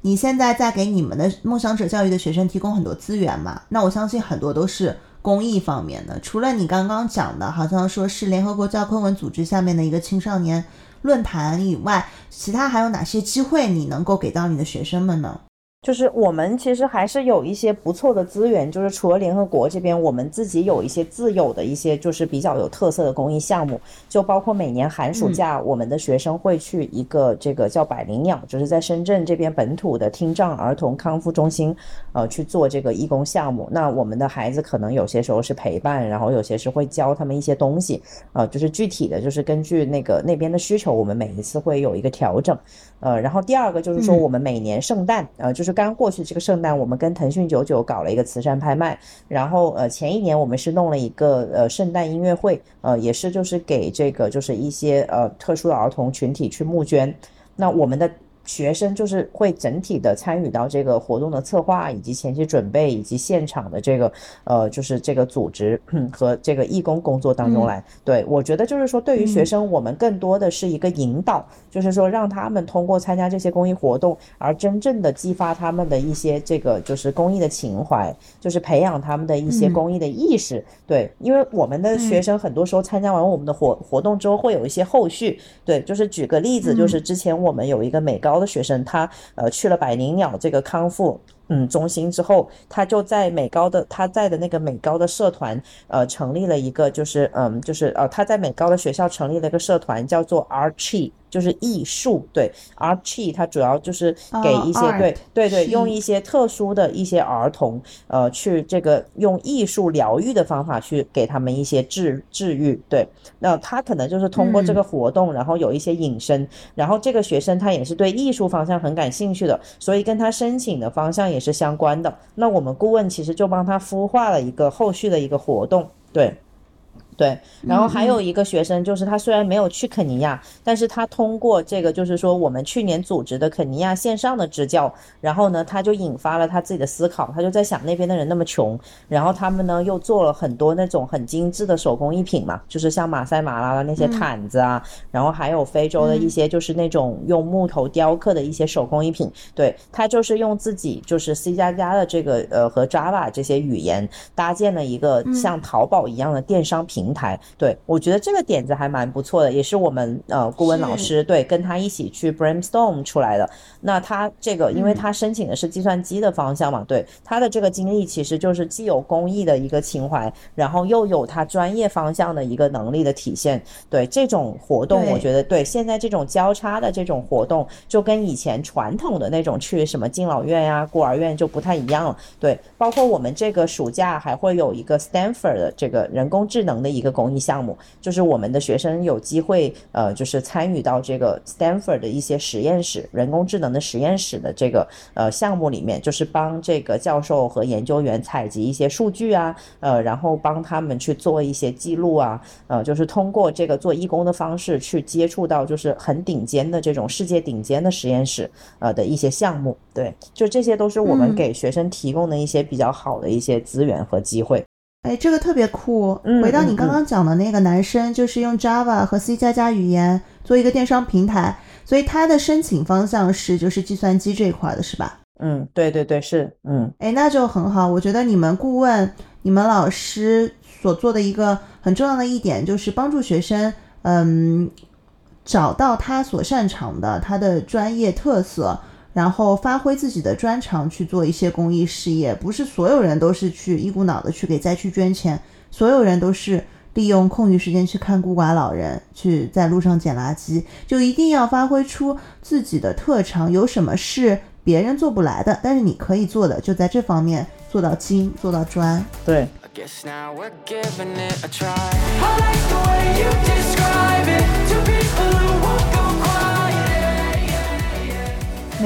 你现在在给你们的梦想者教育的学生提供很多资源嘛？那我相信很多都是公益方面的。除了你刚刚讲的，好像说是联合国教科文组织下面的一个青少年论坛以外，其他还有哪些机会你能够给到你的学生们呢？就是我们其实还是有一些不错的资源，就是除了联合国这边，我们自己有一些自有的一些就是比较有特色的公益项目，就包括每年寒暑假，我们的学生会去一个这个叫百灵鸟，就是在深圳这边本土的听障儿童康复中心，呃，去做这个义工项目。那我们的孩子可能有些时候是陪伴，然后有些是会教他们一些东西，呃，就是具体的就是根据那个那边的需求，我们每一次会有一个调整。呃，然后第二个就是说，嗯我们每年圣诞，呃，就是刚过去这个圣诞，我们跟腾讯九九搞了一个慈善拍卖，然后呃，前一年我们是弄了一个呃圣诞音乐会，呃，也是就是给这个就是一些呃特殊的儿童群体去募捐，那我们的。学生就是会整体的参与到这个活动的策划，以及前期准备，以及现场的这个呃，就是这个组织和这个义工工作当中来。对我觉得就是说，对于学生，我们更多的是一个引导，就是说让他们通过参加这些公益活动，而真正的激发他们的一些这个就是公益的情怀，就是培养他们的一些嗯公益的意识。对，因为我们的学生很多时候参加完我们的活活动之后，会有一些后续。对，就是举个例子，就是之前我们有一个美高高的学生，他呃去了百灵鸟这个康复。嗯，中心之后，他就在美高的他在的那个美高的社团，呃，成立了一个，就是嗯，就是呃，他在美高的学校成立了一个社团，叫做 R G 就是艺术。对，Archie，它主要就是给哦一些、对对对，用一些特殊的一些儿童，呃，去这个用艺术疗愈的方法去给他们一些治治愈。对，那他可能就是通过这个活动，然后有一些引申，然后这个学生他也是对艺术方向很感兴趣的，所以跟他申请的方向也是相关的。那我们顾问其实就帮他孵化了一个后续的一个活动，对。对，然后还有一个学生，就是他虽然没有去肯尼亚，但是他通过这个，就是说我们去年组织的肯尼亚线上的支教，然后呢，他就引发了他自己的思考，他就在想那边的人那么穷，然后他们呢又做了很多那种很精致的手工艺品嘛，就是像马赛马拉的那些毯子啊，然后还有非洲的一些就是那种用木头雕刻的一些手工艺品，对他就是用自己就是 C 加加的这个呃和 Java 这些语言搭建了一个像淘宝一样的电商平台，对我觉得这个点子还蛮不错的，也是我们呃顾问老师对跟他一起去 brainstorm 出来的。那他这个，因为嗯他申请的是计算机的方向嘛，对他的这个经历其实就是既有公益的一个情怀，然后又有他专业方向的一个能力的体现。对这种活动，我觉得对现在这种交叉的这种活动，就跟以前传统的那种去什么敬老院呀、孤儿院就不太一样了。对，包括我们这个暑假还会有一个 Stanford 的这个人工智能的一个公益项目，就是我们的学生有机会呃，就是参与到这个 Stanford 的一些实验室，人工智能的实验室的这个呃项目里面，就是帮这个教授和研究员采集一些数据啊，呃，然后帮他们去做一些记录啊，呃，就是通过这个做义工的方式去接触到就是很顶尖的这种世界顶尖的实验室呃的一些项目，对，就这些都是我们嗯给学生提供的一些比较好的一些资源和机会。哎，这个特别酷。嗯回到你嗯刚刚讲的那个男生，就是用 Java 和 C 加加语言做一个电商平台，所以他的申请方向是就是计算机这一块的，是吧？嗯，对对对，是，嗯哎，那就很好。我觉得你们顾问、你们老师所做的一个很重要的一点，就是帮助学生，嗯，找到他所擅长的、他的专业特色，然后发挥自己的专长去做一些公益事业。不是所有人都是去一股脑的去给灾区捐钱，所有人都是利用空余时间去看孤寡老人，去在路上捡垃圾。就一定要发挥出自己的特长，有什么是别人做不来的，但是你可以做的，就在这方面做到精，做到专。对。I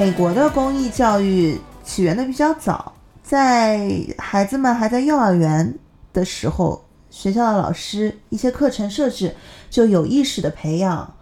美国的公益教育起源的比较早，在孩子们还在幼儿园的时候，学校的老师一些课程设置就有意识的培养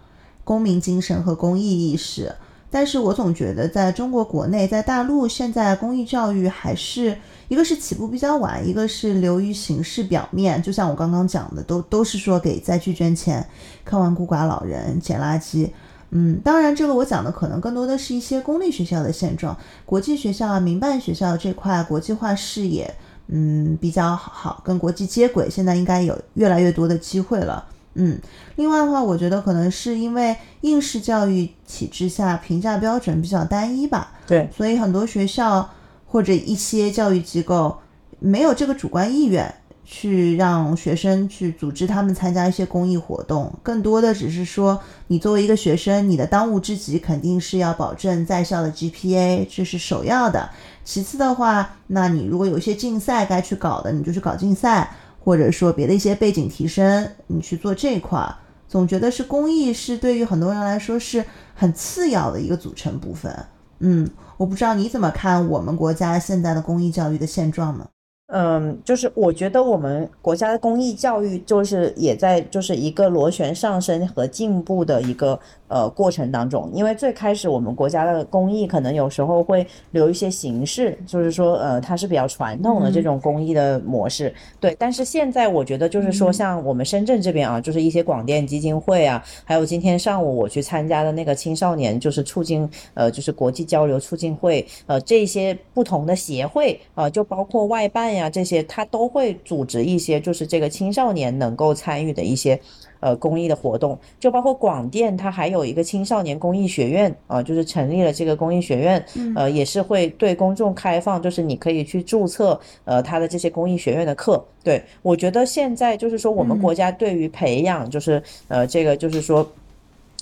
公民精神和公益意识。但是我总觉得，在中国国内，在大陆，现在公益教育还是一个是起步比较晚，一个是流于形式表面。就像我刚刚讲的，都都是说给灾区捐钱，看望孤寡老人，捡垃圾。嗯，当然，这个我讲的可能更多的是一些公立学校的现状，国际学校啊、民办学校这块国际化视野，嗯，比较好，跟国际接轨，现在应该有越来越多的机会了。嗯，另外的话，我觉得可能是因为应试教育体制下评价标准比较单一吧，对，所以很多学校或者一些教育机构没有这个主观意愿去让学生去组织他们参加一些公益活动，更多的只是说，你作为一个学生，你的当务之急肯定是要保证在校的 GPA，这是首要的。其次的话，那你如果有一些竞赛该去搞的，你就去搞竞赛。或者说别的一些背景提升，你去做这块，总觉得是公益是对于很多人来说是很次要的一个组成部分。嗯，我不知道你怎么看我们国家现在的公益教育的现状呢？嗯，就是我觉得我们国家的公益教育就是也在就是一个螺旋上升和进步的一个呃过程当中，因为最开始我们国家的公益可能有时候会留一些形式，就是说呃它是比较传统的这种公益的模式，对。但是现在我觉得就是说像我们深圳这边啊，就是一些广电基金会啊，还有今天上午我去参加的那个青少年就是促进呃就是国际交流促进会，呃这些不同的协会啊，就包括外办呀。呀，这些他都会组织一些，就是这个青少年能够参与的一些，呃，公益的活动，就包括广电，它还有一个青少年公益学院啊，就是成立了这个公益学院，呃，也是会对公众开放，就是你可以去注册，呃，它的这些公益学院的课。对我觉得现在就是说，我们国家对于培养，就是呃，这个就是说。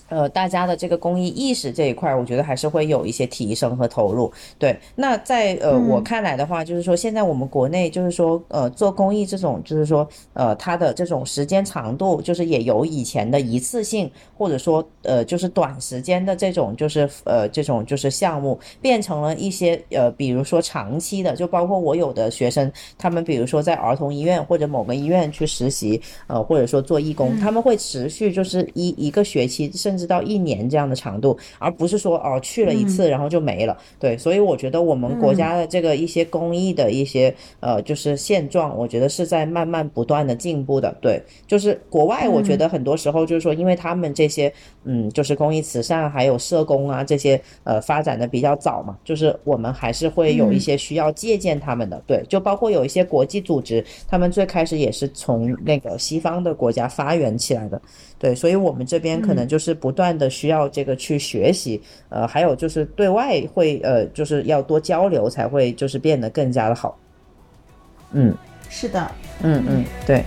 呃，大家的这个公益意识这一块，我觉得还是会有一些提升和投入。对，那在呃我看来的话，就是说现在我们国内就是说呃做公益这种，就是说呃它的这种时间长度，就是也由以前的一次性或者说呃就是短时间的这种就是呃这种就是项目，变成了一些呃比如说长期的，就包括我有的学生，他们比如说在儿童医院或者某个医院去实习，呃或者说做义工，他们会持续就是一一个学期甚。甚至到一年这样的长度，而不是说哦去了一次然后就没了。对，所以我觉得我们国家的这个一些公益的一些呃就是现状，我觉得是在慢慢不断的进步的。对，就是国外，我觉得很多时候就是说，因为他们这些嗯就是公益慈善还有社工啊这些呃发展的比较早嘛，就是我们还是会有一些需要借鉴他们的。对，就包括有一些国际组织，他们最开始也是从那个西方的国家发源起来的。对，所以我们这边可能就是不断的需要这个去学习，呃，还有就是对外会呃，就是要多交流，才会就是变得更加的好。嗯，是的，嗯嗯，对。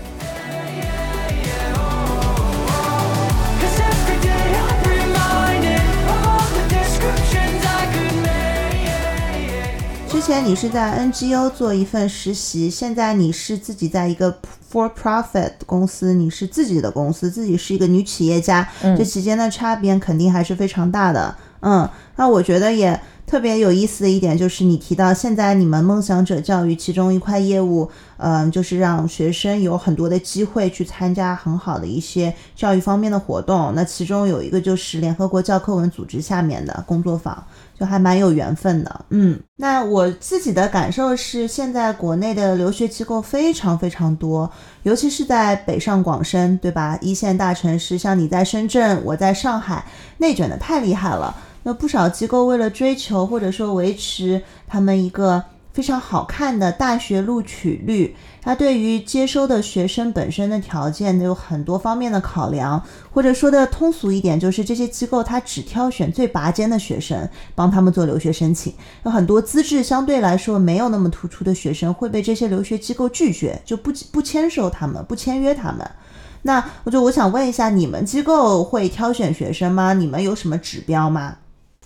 之前你是在 NGO 做一份实习，现在你是自己在一个 for profit 公司，你是自己的公司，自己是一个女企业家，这期间的差别肯定还是非常大的。嗯，那我觉得也特别有意思的一点就是，你提到现在你们梦想者教育其中一块业务，嗯、就是让学生有很多的机会去参加很好的一些教育方面的活动。那其中有一个就是联合国教科文组织下面的工作坊。就还蛮有缘分的，嗯。那我自己的感受是，现在国内的留学机构非常非常多，尤其是在北上广深，对吧？一线大城市，像你在深圳，我在上海，内卷的太厉害了。那不少机构为了追求或者说维持他们一个非常好看的大学录取率，它对于接收的学生本身的条件都有很多方面的考量，或者说的通俗一点，就是这些机构它只挑选最拔尖的学生，帮他们做留学申请。有很多资质相对来说没有那么突出的学生会被这些留学机构拒绝，就不不签收他们，不签约他们。那我就我想问一下，你们机构会挑选学生吗？你们有什么指标吗？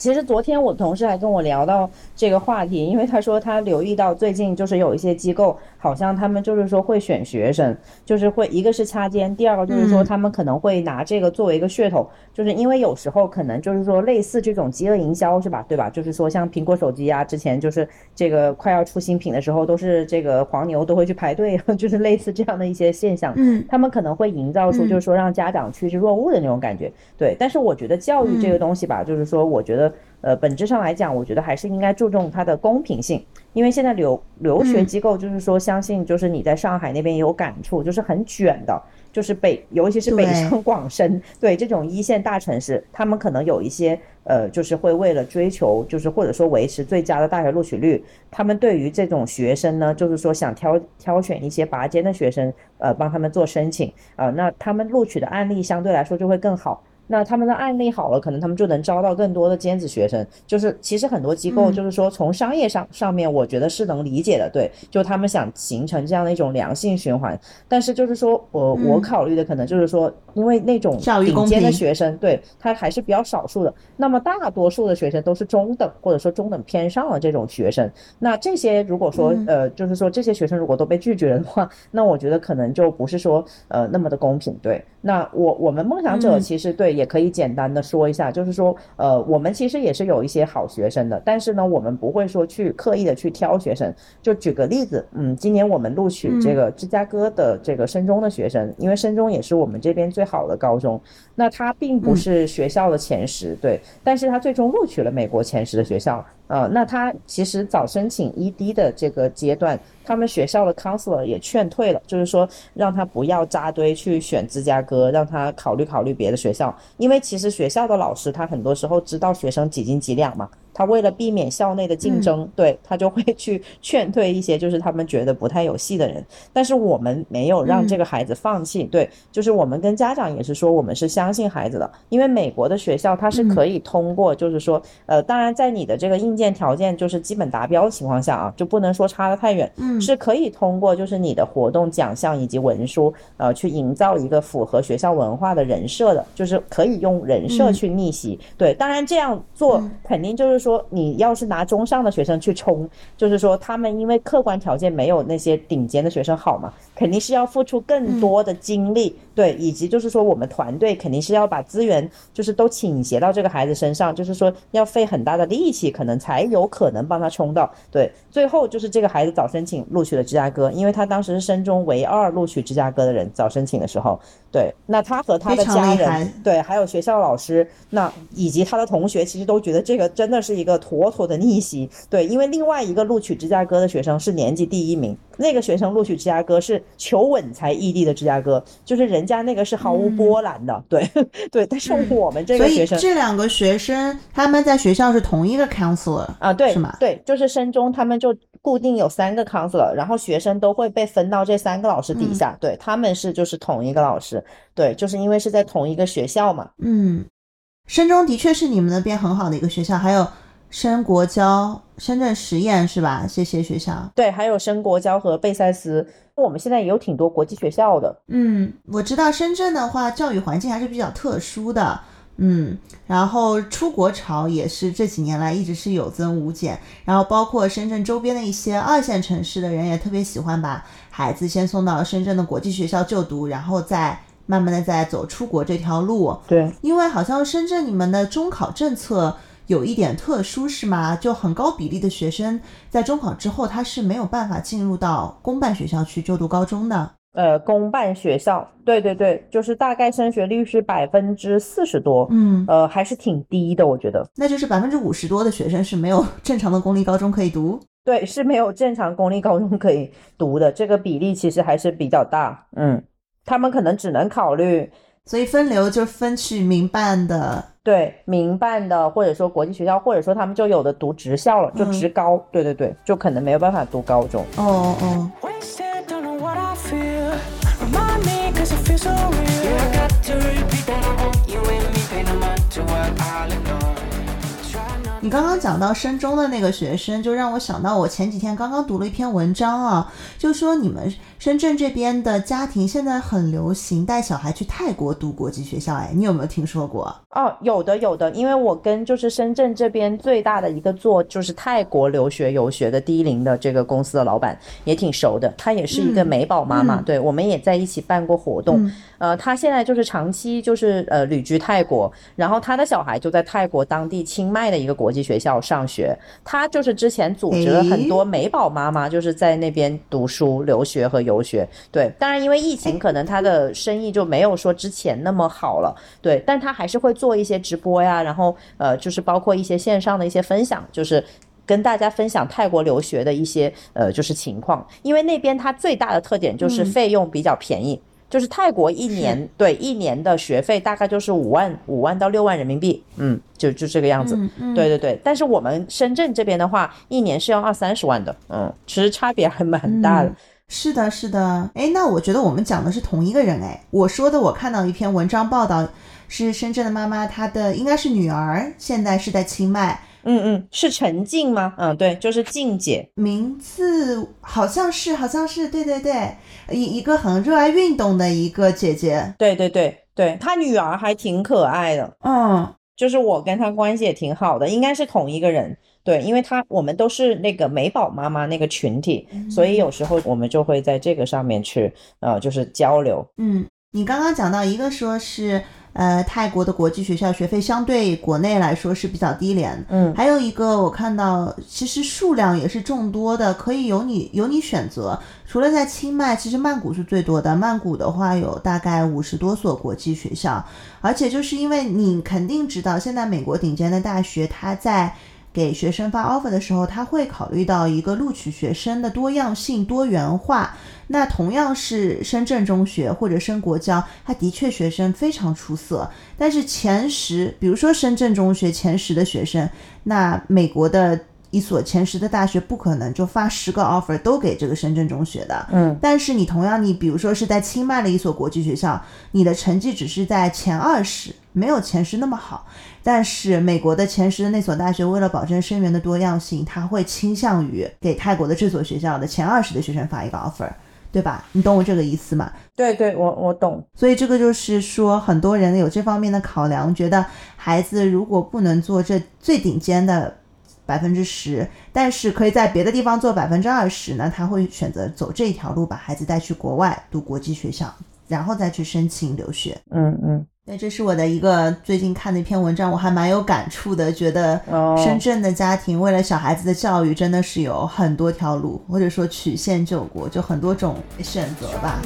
其实昨天我同事还跟我聊到这个话题，因为他说他留意到最近就是有一些机构，好像他们就是说会选学生，就是会一个是掐尖，第二个就是说嗯他们可能会拿这个作为一个噱头，就是因为有时候可能就是说类似这种饥饿营销是吧？对吧？就是说像苹果手机啊，之前就是这个快要出新品的时候，都是这个黄牛都会去排队，<laughs> 就是类似这样的一些现象。嗯他们可能会营造出嗯就是说让家长趋之若鹜的那种感觉，对。但是我觉得教育这个嗯东西吧，就是说，我觉得呃本质上来讲，我觉得还是应该注重它的公平性，因为现在留留学嗯机构就是说，相信就是你在上海那边也有感触，就是很卷的。就是北，尤其是北上广深，对这种一线大城市，他们可能有一些呃，就是会为了追求，就是或者说维持最佳的大学录取率，他们对于这种学生呢，就是说想挑挑选一些拔尖的学生，呃，帮他们做申请，啊、那他们录取的案例相对来说就会更好。那他们的案例好了，可能他们就能招到更多的尖子学生。就是其实很多机构嗯就是说从商业上上面，我觉得是能理解的，对，就他们想形成这样的一种良性循环。但是就是说我我嗯考虑的可能就是说，因为那种顶尖的学生，对他还是比较少数的。那么大多数的学生都是中等或者说中等偏上的这种学生。那这些如果说嗯呃，就是说这些学生如果都被拒绝了的话，那我觉得可能就不是说呃那么的公平。对，那我我们梦想者嗯其实对也可以简单的说一下，就是说呃我们其实也是有一些好学生的，但是呢我们不会说去刻意的去挑学生。就举个例子，嗯，今年我们录取这嗯个芝加哥的这个深中的学生，因为深中也是我们这边最好的高中，那他并不嗯。是学校的前十，对，但是他最终录取了美国前十的学校，呃，那他其实早申请 ED 的这个阶段，他们学校的 counselor 也劝退了，就是说让他不要扎堆去选芝加哥，让他考虑考虑别的学校，因为其实学校的老师他很多时候知道学生几斤几两嘛，他为了避免校内的竞争，对他就会去劝退一些就是他们觉得不太有戏的人。但是我们没有让这个孩子放弃，对，就是我们跟家长也是说，我们是相信孩子的，因为美国的学校它是可以通过，就是说，呃，当然在你的这个硬件条件就是基本达标的情况下啊，就不能说差得太远，嗯。是可以通过就是你的活动奖项以及文书，呃，去营造一个符合学校文化的人设的，就是可以用人设嗯。去逆袭。对，当然这样做嗯。肯定就是说，你要是拿中上的学生去冲，就是说他们因为客观条件没有那些顶尖的学生好嘛，肯定是要付出更多的精力，对，以及就是说我们团队肯定是要把资源就是都倾斜到这个孩子身上，就是说要费很大的力气，可能才有可能帮他冲到。对，最后就是这个孩子早申请录取了芝加哥，因为他当时是深中唯二录取芝加哥的人，早申请的时候，对，那他和他的家人，对，还有学校老师，那以及他的同学，其实都觉得这个真的是一个妥妥的逆袭。对，因为另外一个录取芝加哥的学生是年级第一名，那个学生录取芝加哥是求稳才异地的芝加哥，就是人家那个是毫无波澜的。对 <laughs> 对，但是我们这个学生。这两个学生他们在学校是同一个 counselor 啊，对，是吗对，就是深中他们就固定有三个 counselor，然后学生都会被分到这三个老师底嗯下，对，他们是就是同一个老师，对，就是因为是在同一个学校嘛，嗯，深中的确是你们那边很好的一个学校，还有深国交、深圳实验是吧？这些学校。对，还有深国交和贝塞斯，我们现在也有挺多国际学校的，嗯，我知道深圳的话，教育环境还是比较特殊的。嗯，然后出国潮也是这几年来一直是有增无减，然后包括深圳周边的一些二线城市的人也特别喜欢把孩子先送到深圳的国际学校就读，然后再慢慢的再走出国这条路。对，因为好像深圳你们的中考政策有一点特殊，是吗？就很高比例的学生在中考之后，他是没有办法进入到公办学校去就读高中的。呃，公办学校，对对对，就是大概升学率是百分之四十多，嗯，呃，还是挺低的，我觉得。那就是百分之五十多的学生是没有正常的公立高中可以读。对，是没有正常公立高中可以读的，这个比例其实还是比较大。嗯，他们可能只能考虑所以分流就分去民办的，对民办的，或者说国际学校，或者说他们就有的读职校了，就嗯职高。对对对，就可能没有办法读高中。哦哦你刚刚讲到深中的那个学生，就让我想到我前几天刚刚读了一篇文章啊，就说你们深圳这边的家庭现在很流行带小孩去泰国读国际学校，哎，你有没有听说过？哦，有的有的，因为我跟就是深圳这边最大的一个做就是泰国留学游学的低龄的这个公司的老板也挺熟的，他也是一个嗯美宝妈妈，嗯对我们也在一起办过活动。嗯呃，他现在就是长期就是呃旅居泰国，然后他的小孩就在泰国当地清迈的一个国际学校上学。他就是之前组织了很多美宝妈妈，就是在那边读书、留学和游学。对，当然因为疫情，可能他的生意就没有说之前那么好了。对，但他还是会做一些直播呀，然后呃，就是包括一些线上的一些分享，就是。跟大家分享泰国留学的一些呃就是情况，因为那边它最大的特点就是嗯费用比较便宜，就是泰国一年对一年的学费大概就是五万五万到六万人民币，嗯，就就这个样子。嗯嗯对对对，但是我们深圳这边的话，一年是要二三十万的，嗯，其实差别还蛮大的。嗯是的，是的。哎，那我觉得我们讲的是同一个人哎。我说的，我看到一篇文章报道，是深圳的妈妈，她的应该是女儿，现在是在清迈，嗯嗯，是陈静吗？嗯，对，就是静姐。名字好像是，好像是，对对对，一一个很热爱运动的一个姐姐。对对对对，她女儿还挺可爱的，嗯，就是我跟她关系也挺好的，应该是同一个人。对，因为她我们都是那个美宝妈妈那个群体，所以有时候我们就会在这个上面去呃，就是交流。嗯，你刚刚讲到一个说是呃泰国的国际学校学费相对国内来说是比较低廉，嗯还有一个我看到其实数量也是众多的，可以由你由你选择。除了在清迈，其实曼谷是最多的。曼谷的话有大概五十多所国际学校，而且就是因为你肯定知道，现在美国顶尖的大学它在。给学生发 offer 的时候，他会考虑到一个录取学生的多样性、多元化。那同样是深圳中学或者深国交，他的确学生非常出色，但是前十，比如说深圳中学前十的学生，那美国的一所前十的大学不可能就发十个 offer 都给这个深圳中学的。嗯，但是你同样，你比如说是在清迈的一所国际学校，你的成绩只是在前二十，没有前十那么好。但是美国的前十的那所大学，为了保证生源的多样性，它会倾向于给泰国的这所学校的前二十的学生发一个 offer，对吧？你懂我这个意思吗？对对，我我懂。所以这个就是说，很多人有这方面的考量，觉得孩子如果不能做这最顶尖的百分之十，但是可以在别的地方做百分之二十呢，他会选择走这一条路，把孩子带去国外读国际学校，然后再去申请留学。嗯嗯。对，这是我的一个最近看的一篇文章，我还蛮有感触的，觉得哦深圳的家庭为了小孩子的教育，真的是有很多条路，或者说曲线救国，就很多种选择吧。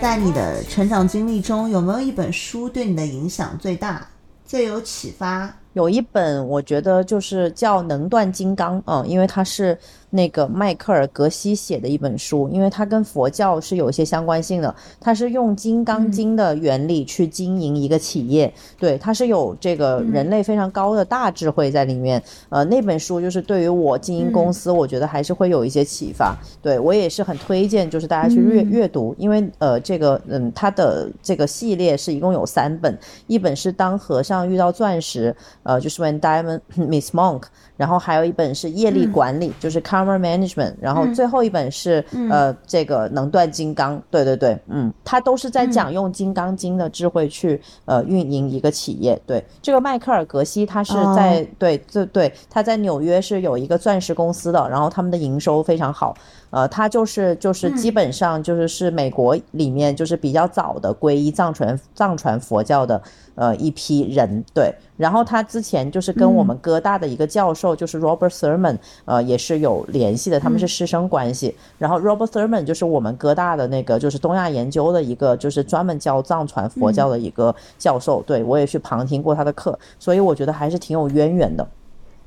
在你的成长经历中，有没有一本书对你的影响最大、最有启发？有一本我觉得就是叫《能断金刚》，嗯，因为它是那个迈克尔·格西写的一本书，因为它跟佛教是有一些相关性的，它是用《金刚经》的原理去经营一个企业，对，它是有这个人类非常高的大智慧在里面。呃，那本书就是对于我经营公司，我觉得还是会有一些启发。对我也是很推荐，就是大家去阅阅读，因为呃，这个嗯，它的这个系列是一共有三本，一本是当和尚遇到钻石，呃，就是 When Diamond <clears throat> Meets Monk，然后还有一本是业力管理，就是 Karma Management，然后最后一本是、呃这个能断金刚，对对对，嗯，它都是在讲用金刚经的智慧去呃运营一个企业。对，这个迈克尔·格西他是在、哦对对对，他在纽约是有一个钻石公司的，然后他们的营收非常好。呃，他就是就是基本上就是是美国里面就是比较早的皈依藏传藏传佛教的呃一批人，对。然后他之前就是跟我们哥大的一个教授，就是 Robert Thurman，呃，也是有联系的，他们是师生关系。然后 Robert Thurman 就是我们哥大的那个就是东亚研究的一个，就是专门教藏传佛教的一个教授，对我也去旁听过他的课，所以我觉得还是挺有渊源的。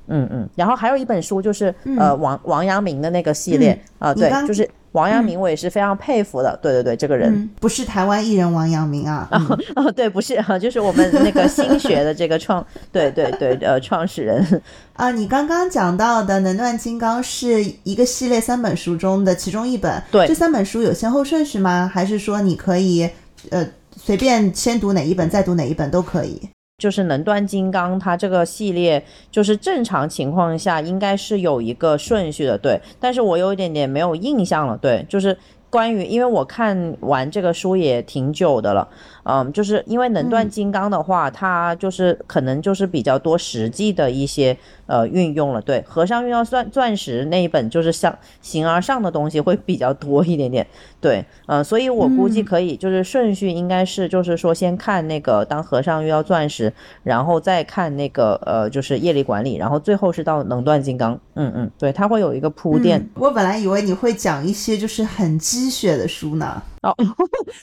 嗯嗯，然后还有一本书就是、呃王王阳明的那个系列啊、对，就是王阳明，我也是非常佩服的。对对对，这个人、嗯，不是台湾艺人王阳明啊。嗯 <laughs> 哦，对，不是啊，就是我们那个新学的这个创，<laughs> 对对对，呃，创始人。<laughs> 啊，你刚刚讲到的《能断金刚》是一个系列三本书中的其中一本。对这三本书有先后顺序吗？还是说你可以呃随便先读哪一本，再读哪一本都可以？就是能断金刚，它这个系列就是正常情况下应该是有一个顺序的，对。但是我有一点点没有印象了，对，就是关于，因为我看完这个书也挺久的了，嗯，就是因为能断金刚的话，它就是可能就是比较多实际的一些呃运用了，对。和尚运到钻钻石那一本就是像形而上的东西会比较多一点点，对，嗯、所以我估计可以，就是顺序应该是就是说先看那个当和尚遇到钻石，然后再看那个呃就是业力管理，然后最后是到能断金刚，嗯嗯，对，它会有一个铺垫。嗯我本来以为你会讲一些就是很鸡血的书呢。哦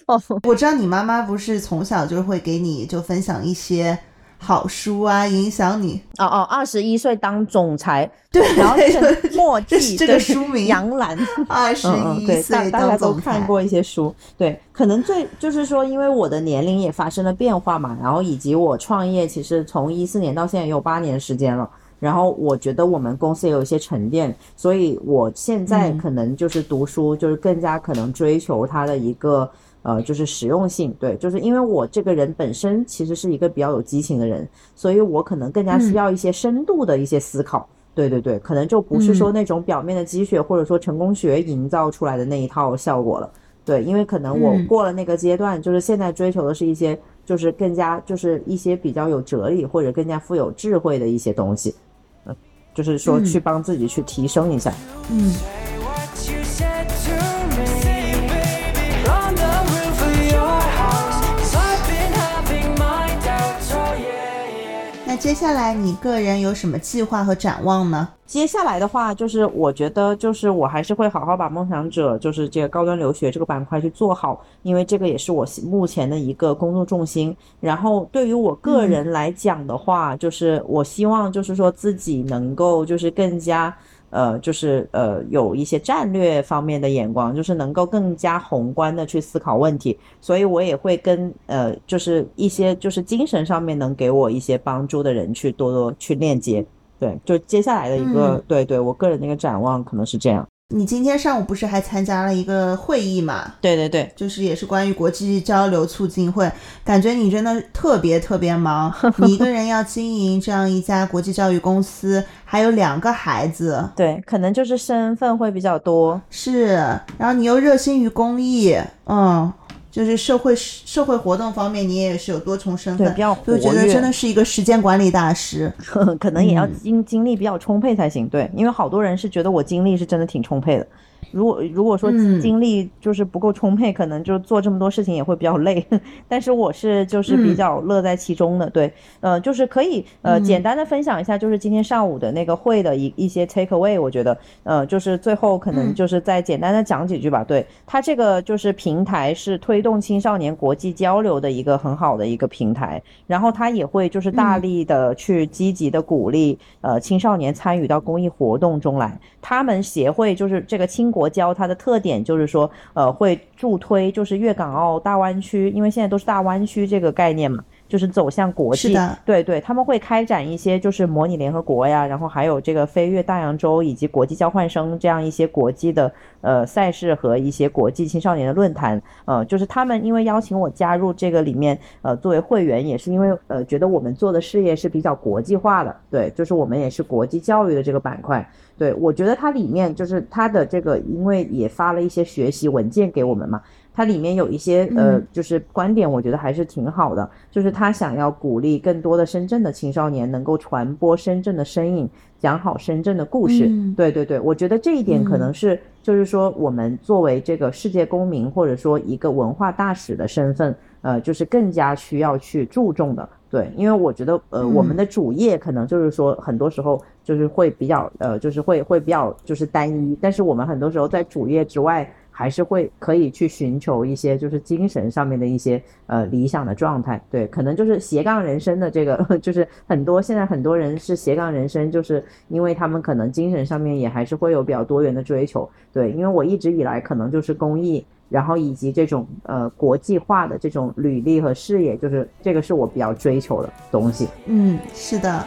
哦，<laughs> <laughs> 我知道你妈妈不是从小就会给你就分享一些好书啊，影响你。哦哦，二十一岁当总裁，对，然后就 <laughs> 是墨迹，这这个书名杨澜。二十一岁大家。都看过一些书，对，可能最就是说，因为我的年龄也发生了变化嘛，然后以及我创业，其实从一四年到现在也有八年时间了，然后我觉得我们公司也有一些沉淀，所以我现在嗯可能就是读书，就是更加可能追求它的一个。呃，就是实用性，对，就是因为我这个人本身其实是一个比较有激情的人，所以我可能更加需要一些深度的一些思考。对对对，可能就不是说那种表面的积雪，或者说成功学营造出来的那一套效果了。对，因为可能我嗯过了那个阶段，就是现在追求的是一些，就是更加就是一些比较有哲理或者更加富有智慧的一些东西，嗯，就是说去帮自己去提升一下。嗯接下来你个人有什么计划和展望呢？接下来的话，就是我觉得，就是我还是会好好把梦想者，就是这个高端留学这个板块去做好，因为这个也是我目前的一个工作重心。然后对于我个人来讲的话，就是我希望就是说自己能够就是更加。呃，就是呃，有一些战略方面的眼光，就是能够更加宏观的去思考问题，所以我也会跟呃，就是一些就是精神上面能给我一些帮助的人去多多去链接。对，就接下来的一个，嗯对对，我个人的一个展望可能是这样。你今天上午不是还参加了一个会议嘛？对对对，就是也是关于国际交流促进会，感觉你真的特别特别忙，<laughs> 你一个人要经营这样一家国际教育公司，还有两个孩子，对，可能就是身份会比较多。是，然后你又热心于公益，嗯，就是社会社会活动方面你也是有多重身，份比，较活就觉得，真的是一个时间管理大师。<laughs> 可能也要嗯精精力比较充沛才行。对，因为好多人是觉得我精力是真的挺充沛的。如果如果说嗯精力就是不够充沛，可能就做这么多事情也会比较累。<laughs> 但是我是就是比嗯较乐在其中的，对，呃，就是可以呃嗯简单的分享一下，就是今天上午的那个会的一一些 take away，我觉得呃就是最后可能嗯就是再简单的讲几句吧。对，它这个就是平台是推动青少年国际交流的一个很好的一个平台，然后它也会就是大嗯力的去积极的鼓励呃青少年参与到公益活动中来。他们协会就是这个青国交，它的特点就是说呃会助推就是粤港澳大湾区，因为现在都是大湾区这个概念嘛。就是走向国际，对对，他们会开展一些就是模拟联合国呀，然后还有这个飞越大洋洲以及国际交换生这样一些国际的呃赛事和一些国际青少年的论坛，呃，就是他们因为邀请我加入这个里面，呃，作为会员，也是因为呃觉得我们做的事业是比较国际化的，对，就是我们也是国际教育的这个板块，对我觉得它里面就是它的这个，因为也发了一些学习文件给我们嘛。它里面有一些呃嗯，就是观点，我觉得还是挺好的。就是他想要鼓励更多的深圳的青少年能够传播深圳的身影，讲好深圳的故事。嗯对对对，我觉得这一点可嗯能是，就是说我们作为这个世界公民，或者说一个文化大使的身份，呃，就是更加需要去注重的。对，因为我觉得，呃，我们嗯的主业可能就是说，很多时候就是会比较，呃，就是会会比较就是单一，但是我们很多时候在主业之外，还是会可以去寻求一些就是精神上面的一些呃理想的状态。对，可能就是斜杠人生的这个，<laughs> 就是很多现在很多人是斜杠人生，就是因为他们可能精神上面也还是会有比较多元的追求。对，因为我一直以来可能就是公益。然后以及这种呃国际化的这种履历和视野，就是这个是我比较追求的东西。嗯，是的，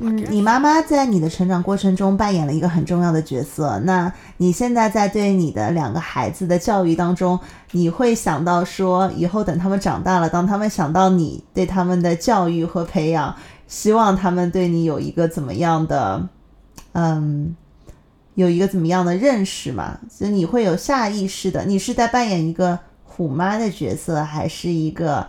嗯，你妈妈在你的成长过程中扮演了一个很重要的角色。那你现在在对你的两个孩子的教育当中，你会想到说，以后等他们长大了，当他们想到你对他们的教育和培养，希望他们对你有一个怎么样的，嗯，有一个怎么样的认识嘛？所以你会有下意识的，你是在扮演一个虎妈的角色，还是一个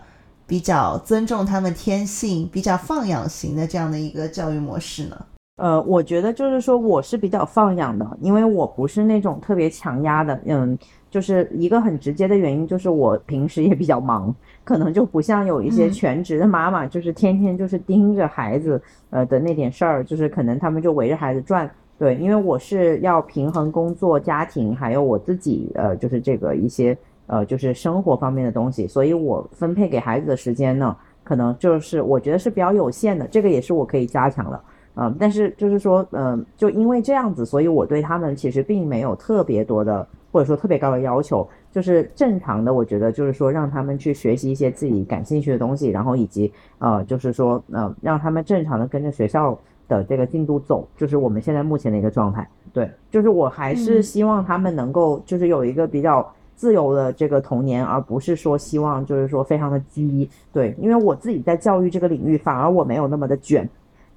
比较尊重他们天性、比较放养型的这样的一个教育模式呢？呃，我觉得就是说我是比较放养的，因为我不是那种特别强压的，嗯，就是一个很直接的原因，就是我平时也比较忙，可能就不像有一些嗯全职的妈妈，就是天天就是盯着孩子，呃的那点事儿，就是可能他们就围着孩子转。对，因为我是要平衡工作、家庭，还有我自己，呃，就是这个一些呃，就是生活方面的东西，所以我分配给孩子的时间呢，可能就是我觉得是比较有限的，这个也是我可以加强的。嗯，但是就是说，嗯，就因为这样子，所以我对他们其实并没有特别多的，或者说特别高的要求，就是正常的。我觉得就是说，让他们去学习一些自己感兴趣的东西，然后以及呃，就是说，呃，让他们正常的跟着学校的这个进度走，就是我们现在目前的一个状态。对，就是我还是嗯希望他们能够就是有一个比较自由的这个童年，而不是说希望就是说非常的激。对，因为我自己在教育这个领域，反而我没有那么的卷。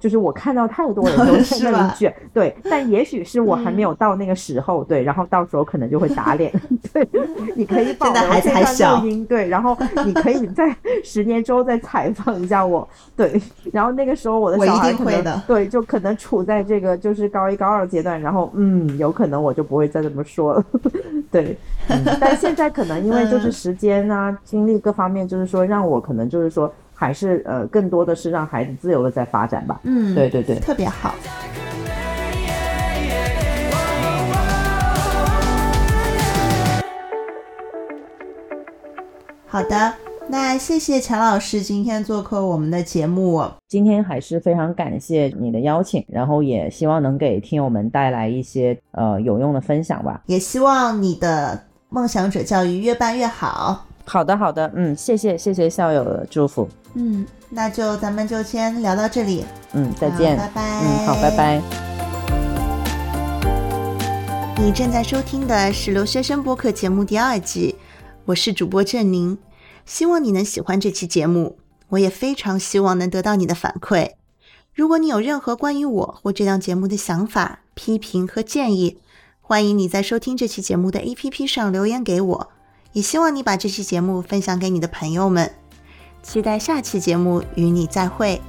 就是我看到太多人都在那里 <laughs> 卷，对，但也许是我还没有到那个时候，对，然后到时候可能就会打脸，<laughs> 对，你可以保留这段录音，对，然后你可以在 <laughs> 十年之后再采访一下我，对，然后那个时候我的小孩可能对，就可能处在这个就是高一高二阶段，然后嗯，有可能我就不会再这么说了，对，嗯，但现在可能因为就是嗯。时间啊、精力各方面，就是说让我可能就是说还是呃更多的是让孩子自由的在发展吧，嗯，对对对。特别好。好的，那谢谢陈老师今天做客我们的节目。今天还是非常感谢你的邀请，然后也希望能给听友们带来一些呃有用的分享吧。也希望你的梦想者教育越办越好。好的，好的，嗯，谢谢谢谢校友的祝福，嗯，那就咱们就先聊到这里，嗯，再见，拜拜。嗯，好，拜拜。你正在收听的是留学生播客节目第二季，我是主播郑宁，希望你能喜欢这期节目，我也非常希望能得到你的反馈。如果你有任何关于我或这档节目的想法、批评和建议，欢迎你在收听这期节目的 APP 上留言给我，也希望你把这期节目分享给你的朋友们。期待下期节目与你再会。